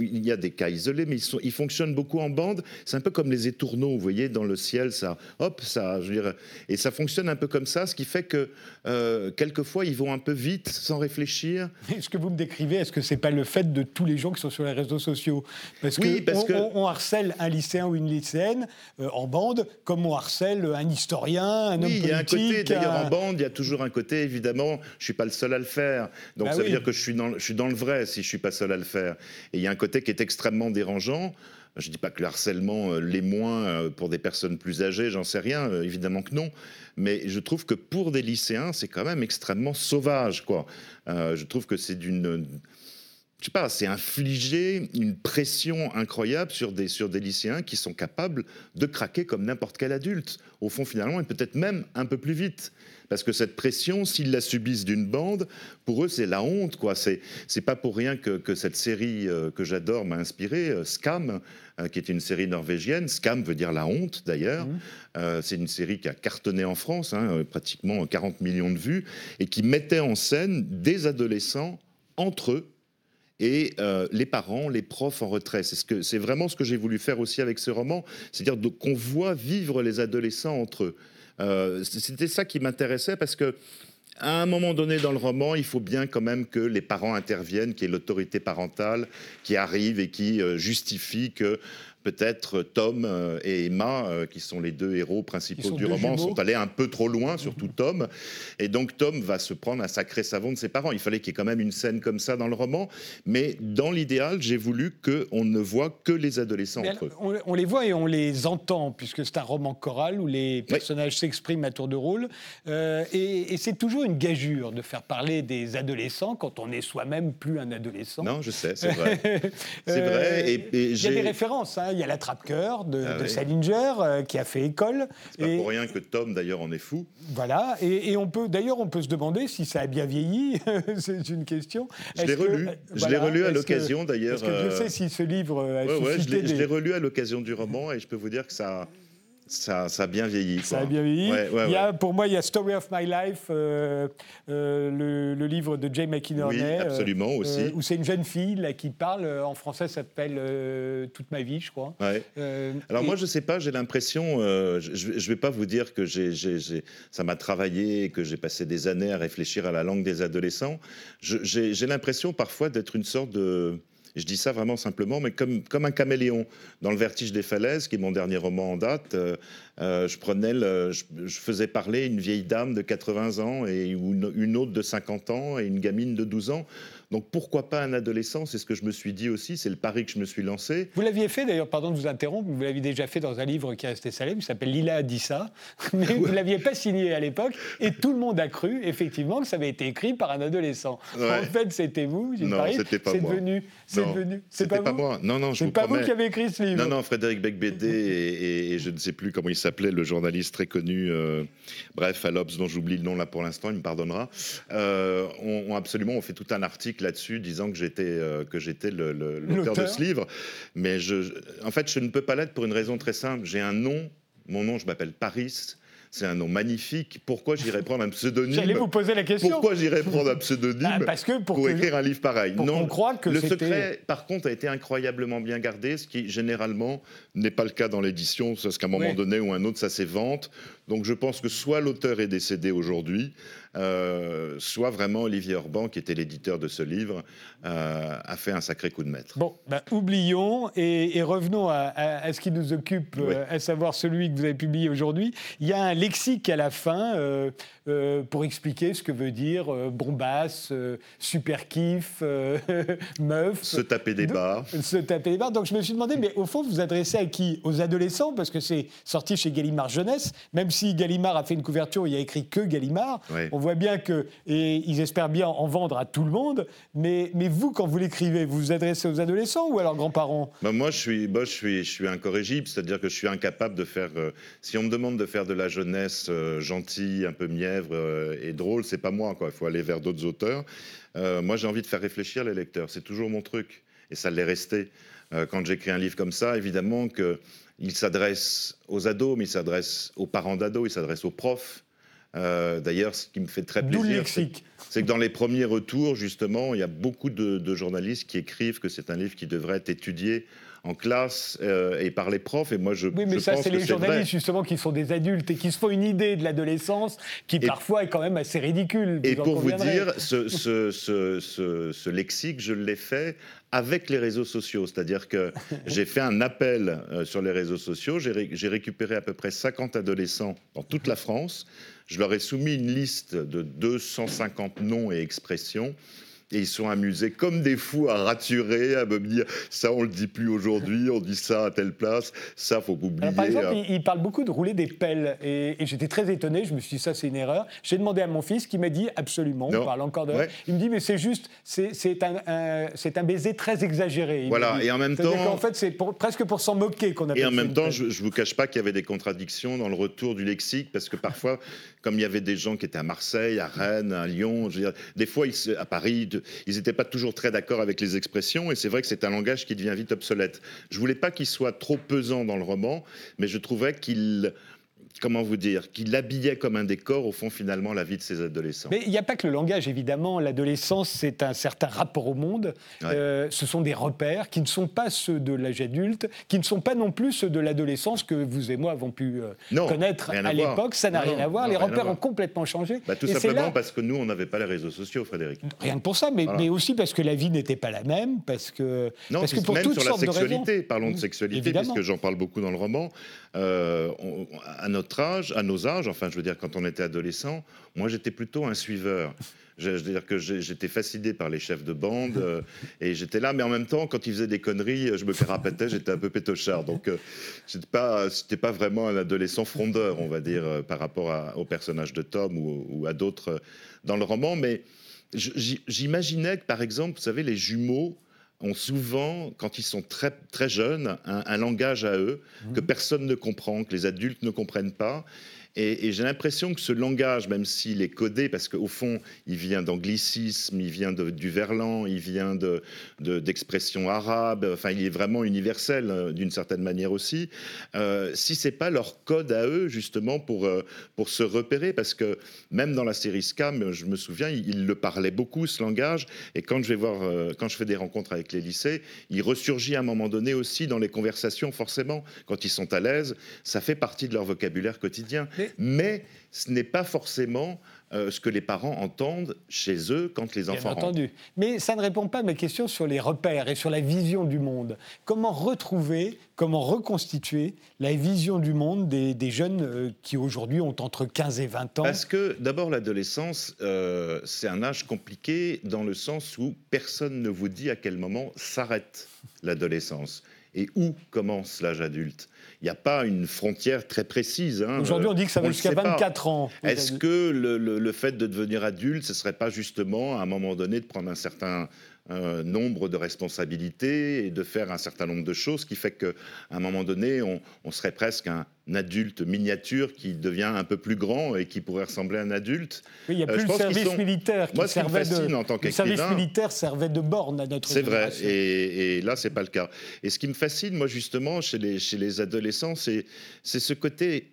il y a des cas isolés, mais ils, ils fonctionnent beaucoup en bande. C'est un peu comme les étourneaux, vous voyez, dans le ciel, ça, hop, ça, je et ça fonctionne un peu comme ça, ce qui fait que euh, quelquefois ils vont un peu vite, sans réfléchir. Ce que vous me décrivez, est-ce que c'est pas le fait de tous les gens qui sont sur les réseaux sociaux? Parce oui, parce que on, harcèle un lycéen ou une lycéenne euh, en bande, comme on harcèle un historien, un homme politique. il y a un côté. D'ailleurs, en bande, il y a toujours un côté. Évidemment, je suis pas le seul à le faire. Donc bah ça veut dire que je suis dans, je suis dans le vrai si je suis pas seul à le faire. Et il y a un côté qui est extrêmement dérangeant. Je ne dis pas que le harcèlement euh, l'est moins euh, pour des personnes plus âgées, j'en sais rien, euh, évidemment que non. Mais je trouve que pour des lycéens, c'est quand même extrêmement sauvage, quoi. je trouve que c'est d'une je sais pas, c'est infliger une pression incroyable sur des, sur des lycéens qui sont capables de craquer comme n'importe quel adulte. Au fond, finalement, et peut-être même un peu plus vite. Parce que cette pression, s'ils la subissent d'une bande, pour eux, c'est la honte. quoi. C'est, c'est pas pour rien que, que cette série euh, que j'adore m'a inspiré, euh, Scam, euh, qui est une série norvégienne. Scam veut dire la honte, d'ailleurs. Mmh. c'est une série qui a cartonné en France, hein, pratiquement 40 millions de vues, et qui mettait en scène des adolescents entre eux et les parents, les profs en retrait. C'est, ce vraiment ce que j'ai voulu faire aussi avec ce roman, c'est-à-dire qu'on voit vivre les adolescents entre eux. Euh, c'était ça qui m'intéressait parce que à un moment donné dans le roman, il faut bien quand même que les parents interviennent, qu'il y ait l'autorité parentale qui arrive et qui euh, justifie que peut-être Tom euh, et Emma, euh, qui sont les deux héros principaux du roman, sont allés un peu trop loin, surtout mhm. Tom. Et donc Tom va se prendre un sacré savon de ses parents. Il fallait qu'il y ait quand même une scène comme ça dans le roman. Mais dans l'idéal, j'ai voulu qu'on ne voit que les adolescents entre eux. On, les voit et on les entend, puisque c'est un roman choral où les personnages s'expriment à tour de rôle. Euh, et, c'est toujours une gageure de faire parler des adolescents quand on est soi-même plus un adolescent. Non, je sais, c'est vrai. c'est vrai. Il y a des références. Hein il y a l'attrape-cœur de, ah Salinger euh, qui a fait école. C'est pas pour rien que Tom d'ailleurs en est fou. Voilà, et, on peut d'ailleurs on peut se demander si ça a bien vieilli. c'est une question. Je l'ai relu. je l'ai relu à l'occasion d'ailleurs. Parce que je sais si ce livre a ouais, je l'ai relu à l'occasion du roman et je peux vous dire que ça ça, a bien vieilli. Ça a bien vieilli. il y a, pour moi, il y a Story of My Life, euh, euh, le, livre de Jay McInerney. Oui, euh, absolument aussi. où c'est une jeune fille là, qui parle, en français, ça s'appelle Toute ma vie, je crois. Alors moi, je ne sais pas, j'ai l'impression, je ne vais pas vous dire que ça m'a travaillé, que j'ai passé des années à réfléchir à la langue des adolescents. J'ai l'impression parfois d'être une sorte de je dis ça vraiment simplement, mais comme, comme un caméléon. Dans Le Vertige des falaises, qui est mon dernier roman en date, euh, euh, je, prenais je, faisais parler une vieille dame de 80 ans et une, une autre de 50 ans et une gamine de 12 ans. Donc pourquoi pas un adolescent C'est ce que je me suis dit aussi, c'est le pari que je me suis lancé. Vous l'aviez fait d'ailleurs, pardon de vous interrompre, vous l'aviez déjà fait dans un livre qui est resté célèbre, qui s'appelle Lila a dit ça, mais vous ne l'aviez pas signé à l'époque, et tout le monde a cru effectivement que ça avait été écrit par un adolescent. En fait, c'était vous, Non, c'était pas moi. Devenu, c'est devenu, c'est pas, pas moi. Non, non, je C'est pas vous qui avez écrit ce livre. Non, non, Frédéric Becbédé et, et, je ne sais plus comment il s'appelait, le journaliste très connu, euh, bref, à l'Obs, dont j'oublie le nom là pour l'instant, il me pardonnera, euh, ont, absolument on fait tout un article là-dessus disant que j'étais euh, que j'étais l'auteur de ce livre. Mais je, en fait, je ne peux pas l'être pour une raison très simple. J'ai un nom. Mon nom, je m'appelle Paris. C'est un nom magnifique. Pourquoi j'irais prendre un pseudonyme J'allais vous poser la question. Pourquoi j'irais prendre un pseudonyme ah, parce que pour, écrire un livre pareil Non, on que le secret, par contre, a été incroyablement bien gardé, ce qui généralement n'est pas le cas dans l'édition, parce qu'à un moment donné ou un autre, ça s'évente. Donc je pense que soit l'auteur est décédé aujourd'hui, euh, soit vraiment Olivier Orban, qui était l'éditeur de ce livre, euh, a fait un sacré coup de maître. Bon, ben, oublions et, revenons à, ce qui nous occupe, euh, à savoir celui que vous avez publié aujourd'hui. Il y a un lexique à la fin pour expliquer ce que veut dire bombasse, super kiff, meuf. Se taper des barres. Se taper des barres. Donc je me suis demandé, mais au fond, vous vous adressez à qui? Aux adolescents, parce que c'est sorti chez Gallimard Jeunesse, même si Gallimard a fait une couverture où il a écrit que Gallimard voit bien que, et ils espèrent bien en vendre à tout le monde, mais, mais vous, quand vous l'écrivez, vous vous adressez aux adolescents ou à leurs grands-parents? Bah, Moi, je suis, bah, je, suis, je suis incorrigible, c'est-à-dire que je suis incapable de faire. Euh, si on me demande de faire de la jeunesse euh, gentille, un peu mièvre euh, et drôle, c'est pas moi, quoi. Il faut aller vers d'autres auteurs. moi, j'ai envie de faire réfléchir les lecteurs, c'est toujours mon truc, et ça l'est resté. quand j'écris un livre comme ça, évidemment que il s'adresse aux ados, mais il s'adresse aux parents d'ados, il s'adresse aux profs, euh, d'ailleurs, ce qui me fait très plaisir, c'est que dans les premiers retours, justement, il y a beaucoup de, journalistes qui écrivent que c'est un livre qui devrait être étudié en classe euh, et par les profs. Et moi, je oui, mais ça, c'est les journalistes justement qui sont des adultes et qui se font une idée de l'adolescence qui parfois est quand même assez ridicule. Et pour vous dire, ce, ce, ce, ce lexique, je l'ai fait avec les réseaux sociaux. C'est-à-dire que j'ai fait un appel euh, sur les réseaux sociaux. J'ai récupéré à peu près 50 adolescents dans toute la France. Je leur ai soumis une liste de 250 noms et expressions et ils sont amusés comme des fous à raturer, à me dire ça on le dit plus aujourd'hui, on dit ça à telle place, ça faut oublier. par exemple, il, parle beaucoup de rouler des pelles et, j'étais très étonné. Je me suis dit ça c'est une erreur. J'ai demandé à mon fils qui m'a dit absolument. On parle encore de. Il me dit mais c'est juste c'est un, c'est un baiser très exagéré. voilà et en même temps. En fait c'est presque pour s'en moquer qu'on a. Et en même temps je, je vous cache pas qu'il y avait des contradictions dans le retour du lexique parce que parfois comme il y avait des gens qui étaient à Marseille, à Rennes, à Lyon, je veux dire, des fois à Paris, ils n'étaient pas toujours très d'accord avec les expressions, et c'est vrai que c'est un langage qui devient vite obsolète. Je voulais pas qu'il soit trop pesant dans le roman, mais je trouvais qu'il comment vous dire, qui l'habillait comme un décor, au fond, finalement, la vie de ces adolescents. Mais il n'y a pas que le langage, évidemment. L'adolescence, c'est un certain rapport au monde. Euh, ce sont des repères qui ne sont pas ceux de l'âge adulte, qui ne sont pas non plus ceux de l'adolescence que vous et moi avons pu euh, connaître à, l'époque. Ça n'a rien à voir. Les repères ont complètement changé. Bah, tout simplement parce que nous, on n'avait pas les réseaux sociaux, Frédéric. Rien que pour ça, mais, mais, aussi parce que la vie n'était pas la même, parce que, non, parce que pour même sur la sexualité, parlons de sexualité, parce que j'en parle beaucoup dans le roman. Euh, à notre âge, à nos âges, enfin je veux dire quand on était adolescent, moi j'étais plutôt un suiveur. Je veux dire que j'étais fasciné par les chefs de bande euh, et j'étais là, mais en même temps, quand ils faisaient des conneries, je me carapatais, j'étais un peu pétochard. Donc, euh, c'était pas, pas vraiment un adolescent frondeur, on va dire, euh, par rapport au personnage de Tom ou à d'autres dans le roman. Mais j'imaginais que, par exemple, vous savez, les jumeaux ont souvent, quand ils sont très, très jeunes, un, langage à eux que mmh. personne ne comprend, que les adultes ne comprennent pas. Et, j'ai l'impression que ce langage, même s'il est codé, parce qu'au fond, il vient d'anglicisme, il vient du verlan, il vient d'expressions de, arabes, enfin, il est vraiment universel euh, d'une certaine manière aussi. Euh, si c'est pas leur code à eux, justement, pour, euh, pour se repérer, parce que même dans la série Scam, je me souviens, il, le parlait beaucoup, ce langage, et quand je vais voir, euh, quand je fais des rencontres avec les lycées, il ressurgit à un moment donné aussi dans les conversations, forcément, quand ils sont à l'aise, ça fait partie de leur vocabulaire quotidien mais, ce n'est pas forcément euh, ce que les parents entendent chez eux quand les enfants Bien entendu. Mais ça ne répond pas à ma question sur les repères et sur la vision du monde. Comment retrouver, comment reconstituer la vision du monde des, jeunes euh, qui aujourd'hui ont entre 15 et 20 ans? Parce que d'abord l'adolescence, euh, c'est un âge compliqué dans le sens où personne ne vous dit à quel moment s'arrête l'adolescence et où commence l'âge adulte? Il n'y a pas une frontière très précise. Hein. Aujourd'hui, on dit que ça va jusqu'à 24 ans. Est-ce que le, le, fait de devenir adulte, ce ne serait pas justement, à un moment donné, de prendre un certain nombre de responsabilités et de faire un certain nombre de choses qui fait qu'à un moment donné, on, serait presque un adulte miniature qui devient un peu plus grand et qui pourrait ressembler à un adulte. il n'y a euh, plus le service militaire qui servait de... En tant le service militaire servait de borne à notre C'est vrai, et, et, là, c'est pas le cas. Et ce qui me fascine, moi, justement, chez les, chez les adolescents, c'est ce côté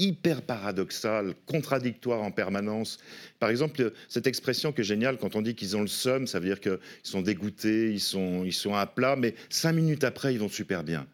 hyper paradoxal, contradictoire en permanence. Par exemple, cette expression qui est géniale, quand on dit qu'ils ont le seum, ça veut dire qu'ils sont dégoûtés, ils sont, ils sont à plat, mais cinq minutes après, ils vont super bien.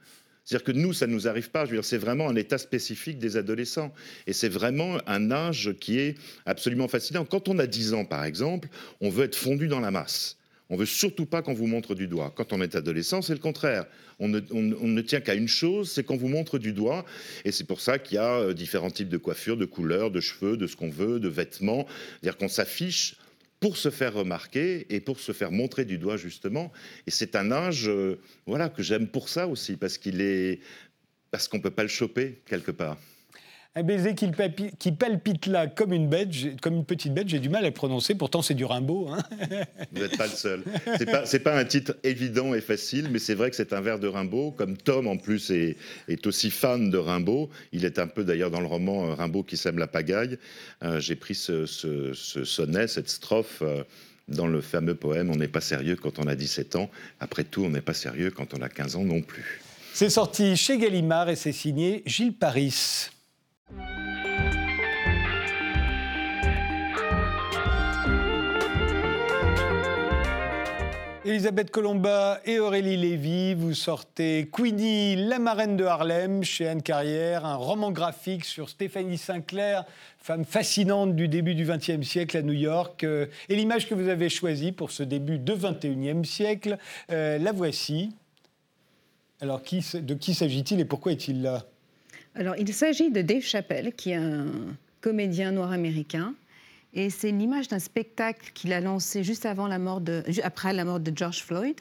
C'est-à-dire que nous, ça ne nous arrive pas. Je veux dire, c'est vraiment un état spécifique des adolescents. Et c'est vraiment un âge qui est absolument fascinant. Quand on a 10 ans, par exemple, on veut être fondu dans la masse. On veut surtout pas qu'on vous montre du doigt. Quand on est adolescent, c'est le contraire. On ne, tient qu'à une chose, c'est qu'on vous montre du doigt. Et c'est pour ça qu'il y a euh, différents types de coiffures, de couleurs, de cheveux, de ce qu'on veut, de vêtements. C'est-à-dire qu'on s'affiche pour se faire remarquer et pour se faire montrer du doigt justement. Et c'est un âge, euh, voilà, que j'aime pour ça aussi, parce qu'il est, parce qu'on peut pas le choper quelque part. Un baiser qui, palpite là comme une bête, comme une petite bête, j'ai du mal à le prononcer, pourtant c'est du Rimbaud. Hein. Vous n'êtes pas le seul. C'est pas, pas un titre évident et facile, mais c'est vrai que c'est un vers de Rimbaud, comme Tom en plus est, est, aussi fan de Rimbaud. Il est un peu d'ailleurs dans le roman euh, Rimbaud qui sème la pagaille. Euh, j'ai pris ce, sonnet, cette strophe. Euh, dans le fameux poème On n'est pas sérieux quand on a 17 ans. Après tout, on n'est pas sérieux quand on a 15 ans non plus. C'est sorti chez Gallimard et c'est signé Gilles Paris. Elisabeth Colomba et Aurélie Lévy, vous sortez Queenie, la marraine de Harlem, chez Anne Carrière, un roman graphique sur Stéphanie Sinclair, femme fascinante du début du XXe siècle à New York. Euh, et l'image que vous avez choisie pour ce début de XXIe siècle, euh, la voici. Alors, de qui s'agit-il et pourquoi est-il là? Alors, il s'agit de Dave Chappelle, qui est un comédien noir américain. Et c'est l'image d'un spectacle qu'il a lancé juste avant la mort après la mort de George Floyd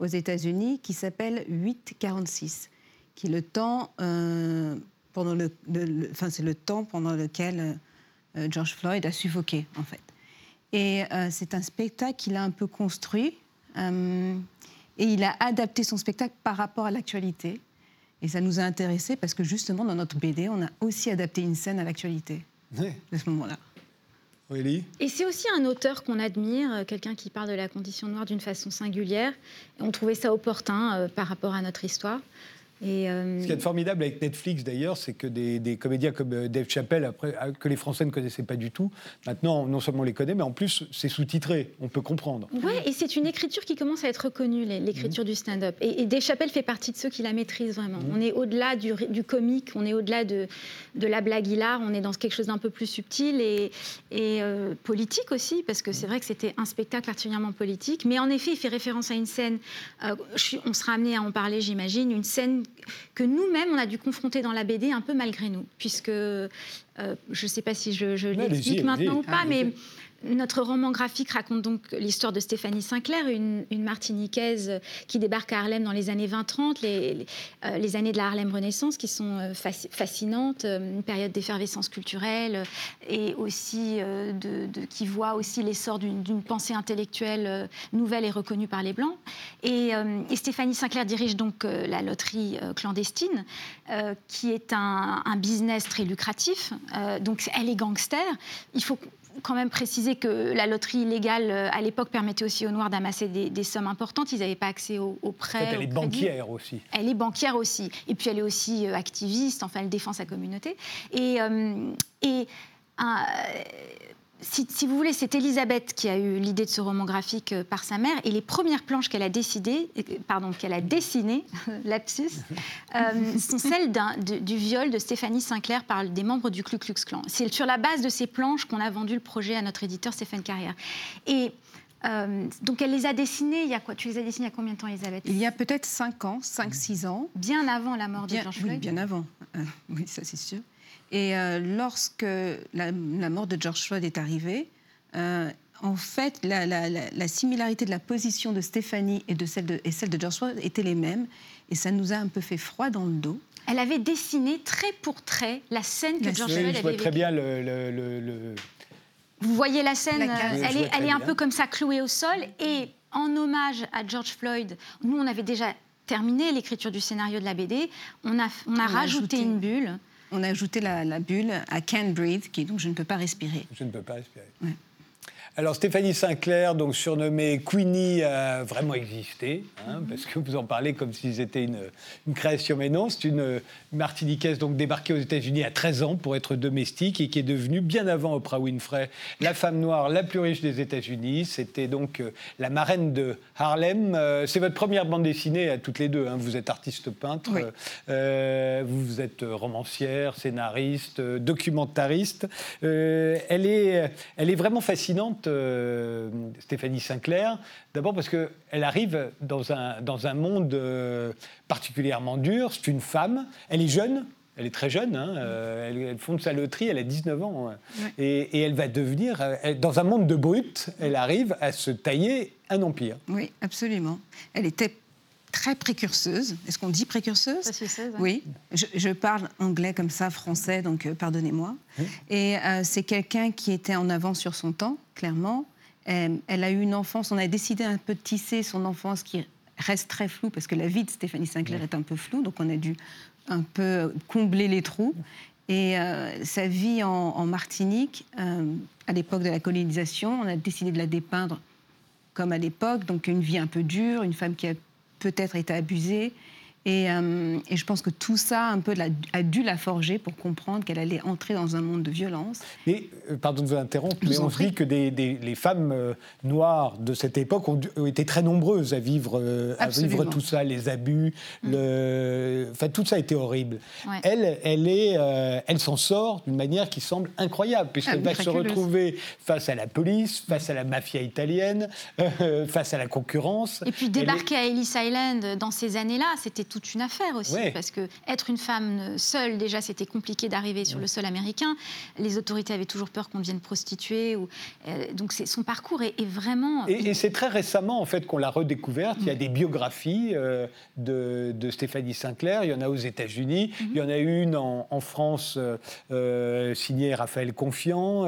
aux États-Unis, qui s'appelle 846, qui est le temps, euh, pendant le, enfin, c'est le temps pendant lequel euh, George Floyd a suffoqué, en fait. Et euh, c'est un spectacle qu'il a un peu construit, et il a adapté son spectacle par rapport à l'actualité. Et ça nous a intéressés parce que justement, dans notre BD, on a aussi adapté une scène à l'actualité oui. de ce moment-là. Et c'est aussi un auteur qu'on admire, euh, quelqu'un qui parle de la condition noire d'une façon singulière. Et on trouvait ça opportun euh, par rapport à notre histoire. Euh, Ce qui est formidable avec Netflix d'ailleurs, c'est que des, comédiens comme euh, Dave Chappelle, après, euh, que les Français ne connaissaient pas du tout, maintenant non seulement on les connaît, mais en plus c'est sous-titré, on peut comprendre. Oui, et c'est une écriture qui commence à être reconnue, l'écriture du stand-up. Et, Dave Chappelle fait partie de ceux qui la maîtrisent vraiment. Mhm. On est au-delà du, comique, on est au-delà de, de, la blague hilar, on est dans quelque chose d'un peu plus subtil et, et politique aussi, parce que c'est vrai que c'était un spectacle particulièrement politique. Mais en effet, il fait référence à une scène, on sera amené à en parler, j'imagine, une scène que nous-mêmes, on a dû confronter dans la BD un peu malgré nous, puisque euh, je ne sais pas si je, l'explique maintenant ou pas, mais notre roman graphique raconte donc l'histoire de Stéphanie Sinclair, une, Martiniquaise qui débarque à Harlem dans les années 20-30, les, euh, les, années de la Harlem Renaissance qui sont euh, fascinantes, euh, une période d'effervescence culturelle et aussi qui voit aussi l'essor d'une pensée intellectuelle nouvelle et reconnue par les Blancs. Et, Stéphanie Sinclair dirige donc la loterie clandestine, qui est un, un, business très lucratif. donc elle est gangster. Il faut quand même préciser que la loterie illégale, euh, à l'époque, permettait aussi aux Noirs d'amasser des, sommes importantes. Ils n'avaient pas accès aux, prêts. elle est banquière aussi. Elle est banquière aussi. Et puis elle est aussi euh, activiste, enfin, elle défend sa communauté. Et, euh, et si, vous voulez, c'est Elisabeth qui a eu l'idée de ce roman graphique euh, par sa mère. Et les premières planches qu'elle a décidé, euh, pardon, qu'elle a dessinées, lapsus, euh, sont celles du viol de Stéphanie Sinclair par des membres du Ku Klux Klan. C'est sur la base de ces planches qu'on a vendu le projet à notre éditeur Stéphane Carrière. Et donc elle les a dessinées, il y a quoi? Tu les as dessinées il y a combien de temps, Elisabeth? Il y a peut-être 5 ans, 5-6 ans. Bien avant la mort de George Floyd Oui, bien avant. oui, ça c'est sûr. Et euh, lorsque la, mort de George Floyd est arrivée, euh, en fait, la, similarité de la position de Stéphanie et, de celle de, et celle de George Floyd étaient les mêmes. Et ça nous a un peu fait froid dans le dos. Elle avait dessiné trait pour trait la scène que George Floyd avait vécue. très bien le, Vous voyez la scène, elle, est, elle est, un peu comme ça clouée au sol. Et en hommage à George Floyd, nous, on avait déjà terminé l'écriture du scénario de la BD. On a, on a rajouté une bulle on a ajouté la, bulle à Can't Breathe, qui est donc Je ne peux pas respirer. Je ne peux pas respirer. Alors Stéphanie Sinclair, donc surnommée Queenie, a vraiment existé, hein, mhm. parce que vous en parlez comme si c'était une, une, création, mais non, c'est une Martiniquaise donc débarquée aux États-Unis à 13 ans pour être domestique et qui est devenue bien avant Oprah Winfrey la femme noire la plus riche des États-Unis. C'était donc euh, la marraine de Harlem. Euh, c'est votre première bande dessinée à toutes les deux. Hein. Vous êtes artiste peintre, euh, vous êtes romancière, scénariste, documentariste. elle est, elle est vraiment fascinante euh, Stéphanie Sinclair. D'abord parce qu'elle arrive dans un, dans un monde euh, particulièrement dur. C'est une femme, elle est jeune, elle est très jeune, hein, euh, elle, fonde sa loterie, elle a 19 ans. Hein. Et, elle va devenir, dans un monde de brutes, elle arrive à se tailler un empire. Oui, absolument. Elle était très précurseuse. Est-ce qu'on dit précurseuse? Oui. Je, parle anglais comme ça, français, donc pardonnez-moi. Et c'est quelqu'un qui était en avance sur son temps, clairement. Euh, elle a eu une enfance, on a décidé un peu de tisser son enfance qui reste très floue parce que la vie de Stéphanie Sinclair est un peu floue, donc on a dû un peu combler les trous. Et euh, sa vie en, Martinique, euh, à l'époque de la colonisation, on a décidé de la dépeindre comme à l'époque, donc une vie un peu dure, une femme qui a peut-être été euh, et, je pense que tout ça un peu a dû la forger pour comprendre qu'elle allait entrer dans un monde de violence. Et, euh, pardon de vous interrompre, mais on se dit que des, les femmes euh, noires de cette époque ont, été très nombreuses à vivre, à vivre tout ça, les abus, mm. le... enfin tout ça a été horrible. Elle, elle, est, elle s'en sort d'une manière qui semble incroyable, puisqu'elle ah, va se retrouver face à la police, face à la mafia italienne, face à la concurrence. Et puis débarquer à Ellis Island dans ces années-là, c'était toute une affaire aussi, parce que être une femme seule, déjà, c'était compliqué d'arriver sur le sol américain. Les autorités avaient toujours peur qu'on devienne prostituée. Ou, euh, donc son parcours est, vraiment... Et, c'est très récemment, en fait, qu'on l'a redécouverte. Il y a des biographies euh, de, Stéphanie Sinclair. Il y en a aux États-Unis. Mhm. Il y en a une en, France, euh, signée Raphaël Confiant.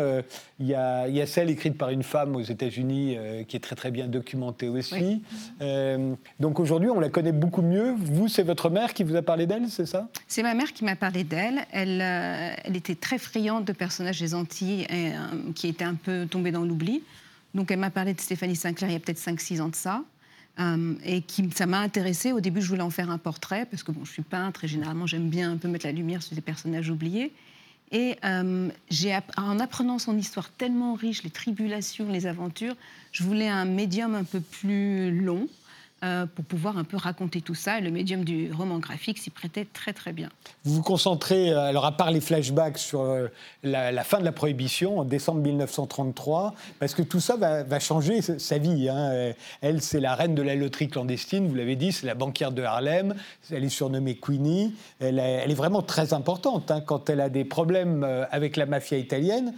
Il y, a, il, y a, celle écrite par une femme aux États-Unis qui est très, très bien documentée aussi. donc aujourd'hui, on la connaît beaucoup mieux. Vous, c'est votre mère qui vous a parlé d'elle, c'est ça? C'est ma mère qui m'a parlé d'elle. Elle, euh, elle, était très friande de personnages des Antilles et, euh, qui étaient un peu tombés dans l'oubli. Donc elle m'a parlé de Stéphanie Sinclair il y a peut-être 5-6 ans de ça. Euh, et qui, ça m'a intéressée. Au début, je voulais en faire un portrait, parce que bon, je suis peintre et généralement, j'aime bien un peu mettre la lumière sur des personnages oubliés. Et en apprenant son histoire tellement riche, les tribulations, les aventures, je voulais un médium un peu plus long, euh, pour pouvoir un peu raconter tout ça. Le médium du roman graphique s'y prêtait très très bien. Vous vous concentrez, euh, alors à part les flashbacks, sur euh, la, fin de la prohibition en décembre 1933, parce que tout ça va, changer sa vie. Hein. Elle, c'est la reine de la loterie clandestine, vous l'avez dit, c'est la banquière de Harlem, elle est surnommée Queenie, elle, est vraiment très importante hein, quand elle a des problèmes avec la mafia italienne,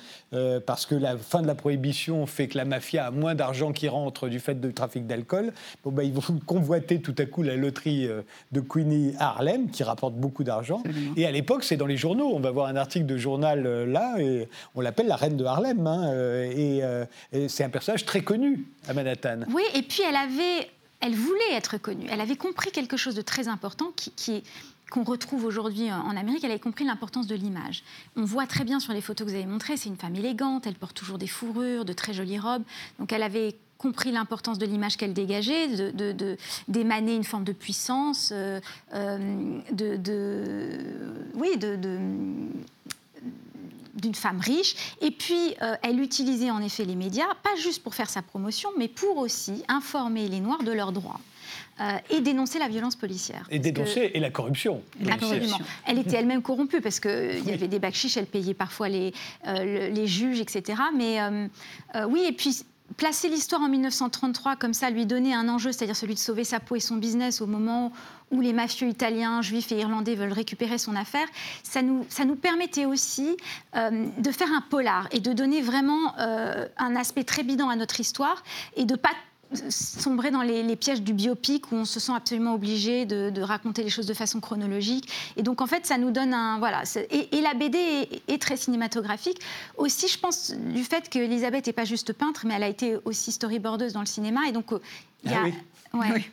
parce que la fin de la prohibition fait que la mafia a moins d'argent qui rentre du fait du trafic d'alcool. Bah, convoiter tout à coup la loterie euh, de Queenie Harlem, qui rapporte beaucoup d'argent. Et à l'époque, c'est dans les journaux. On va voir un article de journal euh, là, et on l'appelle la reine de Harlem. Hein, euh, et, c'est un personnage très connu à Manhattan. Oui, et puis elle avait, elle voulait être connue. Elle avait compris quelque chose de très important qui, qui qu'on retrouve aujourd'hui en Amérique, elle avait compris l'importance de l'image. On voit très bien sur les photos que vous avez montrées, c'est une femme élégante, elle porte toujours des fourrures, de très jolies robes. Donc elle avait compris l'importance de l'image qu'elle dégageait, d'émaner de, une forme de puissance, euh, euh, de, oui, d'une femme riche. Et puis, euh, elle utilisait en effet les médias, pas juste pour faire sa promotion, mais pour aussi informer les Noirs de leurs droits. et dénoncer la violence policière. Et dénoncer et la corruption. Absolument. Elle était elle-même corrompue parce qu'il y avait des bacs elle payait parfois les, les juges, etc. Mais oui, et puis placer l'histoire en 1933 comme ça, lui donner un enjeu, c'est-à-dire celui de sauver sa peau et son business au moment où les mafieux italiens, juifs et irlandais veulent récupérer son affaire, ça nous, ça nous permettait aussi euh, de faire un polar et de donner vraiment euh, un aspect très bidant à notre histoire et de pas sombrer dans les, pièges du biopic où on se sent absolument obligé de, raconter les choses de façon chronologique. Et donc, en fait, ça nous donne un. Voilà. Et, la BD est, très cinématographique. Aussi, je pense, du fait qu'Elisabeth n'est pas juste peintre, mais elle a été aussi storyboardeuse dans le cinéma. Et donc, euh, il y a. Ah oui.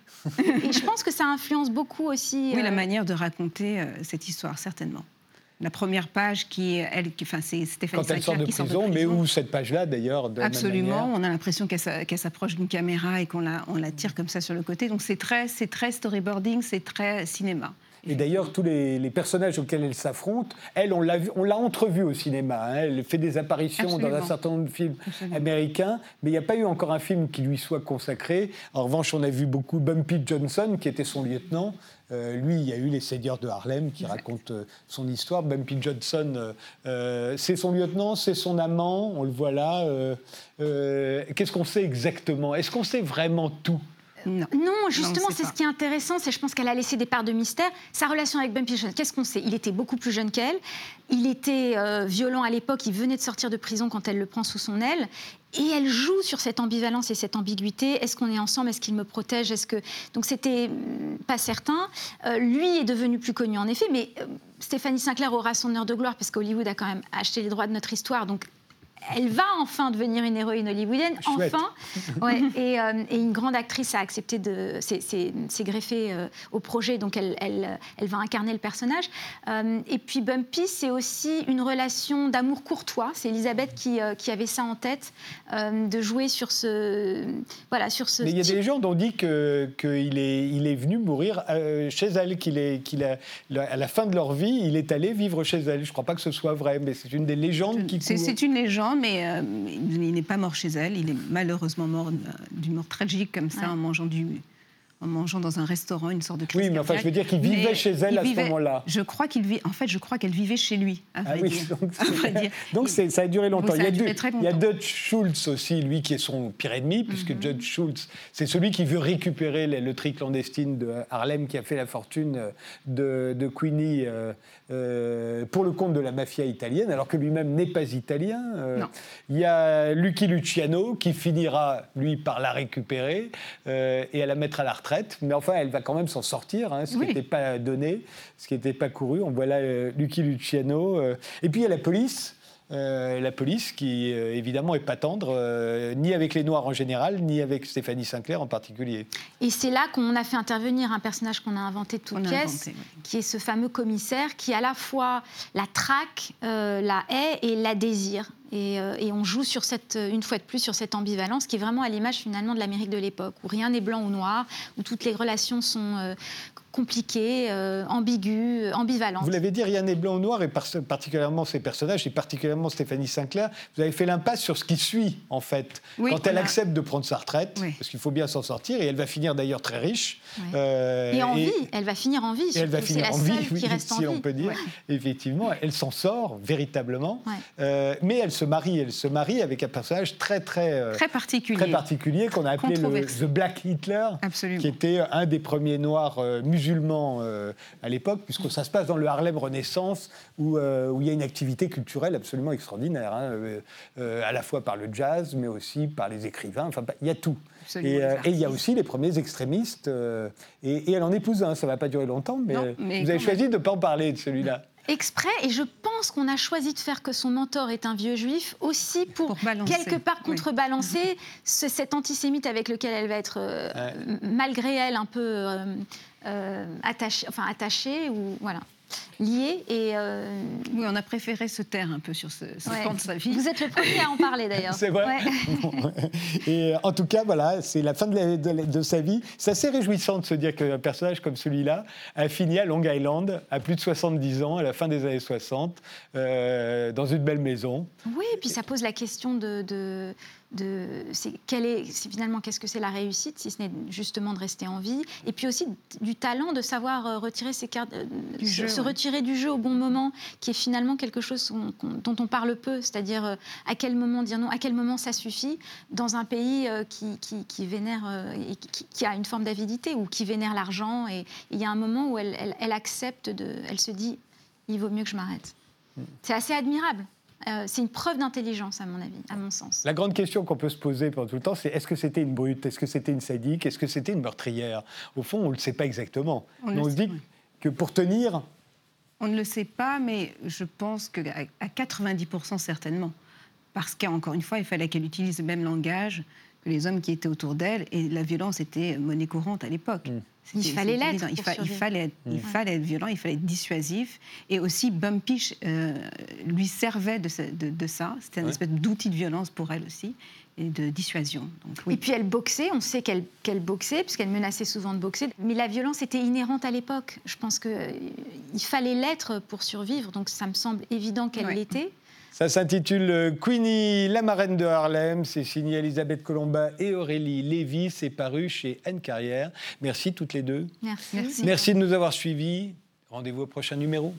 et je pense que ça influence beaucoup aussi. Oui, la euh, manière de raconter euh, cette histoire, certainement. La première page qui, elle, qui, enfin, c'est Stéphanie Quand elle sort de, prison, mais où cette page-là d'ailleurs Absolument, on a l'impression qu'elle s'approche d'une caméra et qu'on la, on la tire comme ça sur le côté. Donc c'est très, c'est très storyboarding, c'est très cinéma. Et d'ailleurs, tous les, personnages auxquels elle s'affronte, elle, on l'a, on l'a entrevue au cinéma. Hein. Elle fait des apparitions dans un certain nombre de films américains, mais il n'y a pas eu encore un film qui lui soit consacré. En revanche, on a vu beaucoup Bumpy Johnson, qui était son lieutenant. Euh, lui, il y a eu Les Seigneurs de Harlem qui racontent euh, son histoire. Bumpy Johnson, euh, c'est son lieutenant, c'est son amant, on le voit là. Qu'est-ce qu'on sait exactement? Est-ce qu'on sait vraiment tout? Non. justement, c'est ce qui est intéressant, c'est je pense qu'elle a laissé des parts de mystère. Sa relation avec Bumpy Johnson, qu'est-ce qu'on sait? Il était beaucoup plus jeune qu'elle, il était euh, violent à l'époque, il venait de sortir de prison quand elle le prend sous son aile, et elle joue sur cette ambivalence et cette ambiguïté. Est-ce qu'on est ensemble? Est-ce qu'il me protège? Est-ce que donc c'était mm, pas certain. Euh, lui est devenu plus connu en effet, mais euh, Stéphanie Sinclair aura son heure de gloire parce qu'Hollywood a quand même acheté les droits de notre histoire, donc elle va enfin devenir une héroïne hollywoodienne, enfin. Euh, et, une grande actrice a accepté de s'est greffée euh, au projet, donc elle, elle, elle, va incarner le personnage. Euh, et puis Bumpy, c'est aussi une relation d'amour courtois. C'est Elisabeth qui, qui, avait ça en tête, de jouer sur ce, voilà, sur ce. Mais il y a des légendes on dit que qu'il est, il est venu mourir chez elle, qu'il est, qu'il a, à la fin de leur vie, il est allé vivre chez elle. Je ne crois pas que ce soit vrai, mais c'est une des légendes qui. C'est une légende mais euh, il n'est pas mort chez elle. Il est malheureusement mort euh, d'une mort tragique comme ça, en mangeant du, en mangeant dans un restaurant, une sorte de Oui, mais enfin, je veux dire qu'il vivait chez elle à ce moment-là. Je crois qu'il vit. En fait, je crois qu'elle vivait chez lui. À ah oui, donc, ça a duré longtemps. il, y a il y a Dutch Schultz aussi, lui qui est son pire ennemi, puisque mm Judge Schultz, c'est celui qui veut récupérer le tri clandestine de Harlem qui a fait la fortune de, de Queenie euh, euh, pour le compte de la mafia italienne, alors que lui-même n'est pas italien. Euh, il y a Lucky Luciano qui finira, lui, par la récupérer et à la mettre à la retraite mais enfin, elle va quand même s'en sortir, hein, ce qui n'était pas donné, ce qui n'était pas couru. On voit là euh, Lucky Luciano. Euh. et puis il y a la police. Euh, la police qui évidemment est pas tendre ni avec les Noirs en général ni avec Stéphanie Sinclair en particulier. Et c'est là qu'on a fait intervenir un personnage qu'on a inventé de toute pièce, qui est ce fameux commissaire qui à la fois la traque, la hait et la désire. Euh, et, on joue sur cette, une fois de plus sur cette ambivalence qui est vraiment à l'image finalement de l'Amérique de l'époque, où rien n'est blanc ou noir, où toutes les relations sont euh, compliquées, euh, ambiguës, ambivalentes. Vous l'avez dit, rien n'est blanc ou noir, et particulièrement ces personnages, et particulièrement Stéphanie Sinclair, vous avez fait l'impasse sur ce qui suit, en fait, quand elle accepte de prendre sa retraite, parce qu'il faut bien s'en sortir, et elle va finir d'ailleurs très riche. et en vie, elle va finir en vie. elle va finir en vie, qui reste si on peut dire. Effectivement, elle s'en sort véritablement, mais elle se marie. Elle se marie avec un personnage très, très, euh, très particulier, très particulier qu'on a appelé le The Black Hitler, qui était un des premiers noirs euh, musulmans euh, à l'époque, puisque ça se passe dans le Harlem Renaissance, où, où il y a une activité culturelle absolument extraordinaire, hein, à la fois par le jazz, mais aussi par les écrivains. Enfin, il y a tout. Et, il y a aussi les premiers extrémistes. et, elle en épouse un. Ça ne va pas durer longtemps, mais, vous avez choisi de ne pas en parler de celui-là exprès et je pense qu'on a choisi de faire que son mentor est un vieux juif aussi pour, quelque part contrebalancer cet antisémite avec lequel elle va être euh, malgré elle un peu euh, euh, attachée enfin attachée ou voilà liés. Et euh, Oui, on a préféré se taire un peu sur ce, ce de sa vie. Vous êtes le premier à en parler d'ailleurs. C'est vrai. et euh, en tout cas, voilà, c'est la fin de, de, sa vie. C'est assez réjouissant de se dire qu'un personnage comme celui-là a fini à Long Island à plus de 70 ans, à la fin des années 60, euh, dans une belle maison. Oui, et puis ça pose la question de, de de c'est est, finalement qu'est-ce que c'est la réussite si ce n'est justement de rester en vie et puis aussi du talent de savoir euh, retirer ses cartes euh, se, retirer du jeu au bon moment qui est finalement quelque chose dont on parle peu c'est-à-dire euh, à quel moment dire non à quel moment ça suffit dans un pays qui, qui, vénère et qui, a une forme d'avidité ou qui vénère l'argent et il y a un moment où elle, elle accepte de elle se dit il vaut mieux que je m'arrête. Mm. c'est assez admirable euh, c'est une preuve d'intelligence, à mon avis, à mon sens. La grande question qu'on peut se poser pendant tout le temps, c'est est-ce que c'était une brute? Est-ce que c'était une sadique? Est-ce que c'était une meurtrière? Au fond, on ne le sait pas exactement. On, se dit que pour tenir... On ne le sait pas, mais je pense qu'à 90% certainement. Parce qu'encore une fois, il fallait qu'elle utilise le même langage les hommes qui étaient autour d'elle, et la violence était monnaie courante à l'époque. Mm. Il fallait l'être. Il, il, fallait, il fallait être violent, il fallait être dissuasif. Et aussi, Bumpy euh, lui servait de, de, ça. C'était un espèce d'outil de violence pour elle aussi et de dissuasion. Et puis elle boxait, on sait qu'elle qu'elle boxait, puisqu'elle menaçait souvent de boxer. Mais la violence était inhérente à l'époque. Je pense qu'il euh, fallait l'être pour survivre, donc ça me semble évident qu'elle l'était. Ça s'intitule euh, Queenie, la marraine de Harlem. C'est signé Elisabeth Colomba et Aurélie Lévy. C'est paru chez Anne Carrière. Merci toutes les deux. Merci. Merci de nous avoir suivis. Rendez-vous au prochain numéro.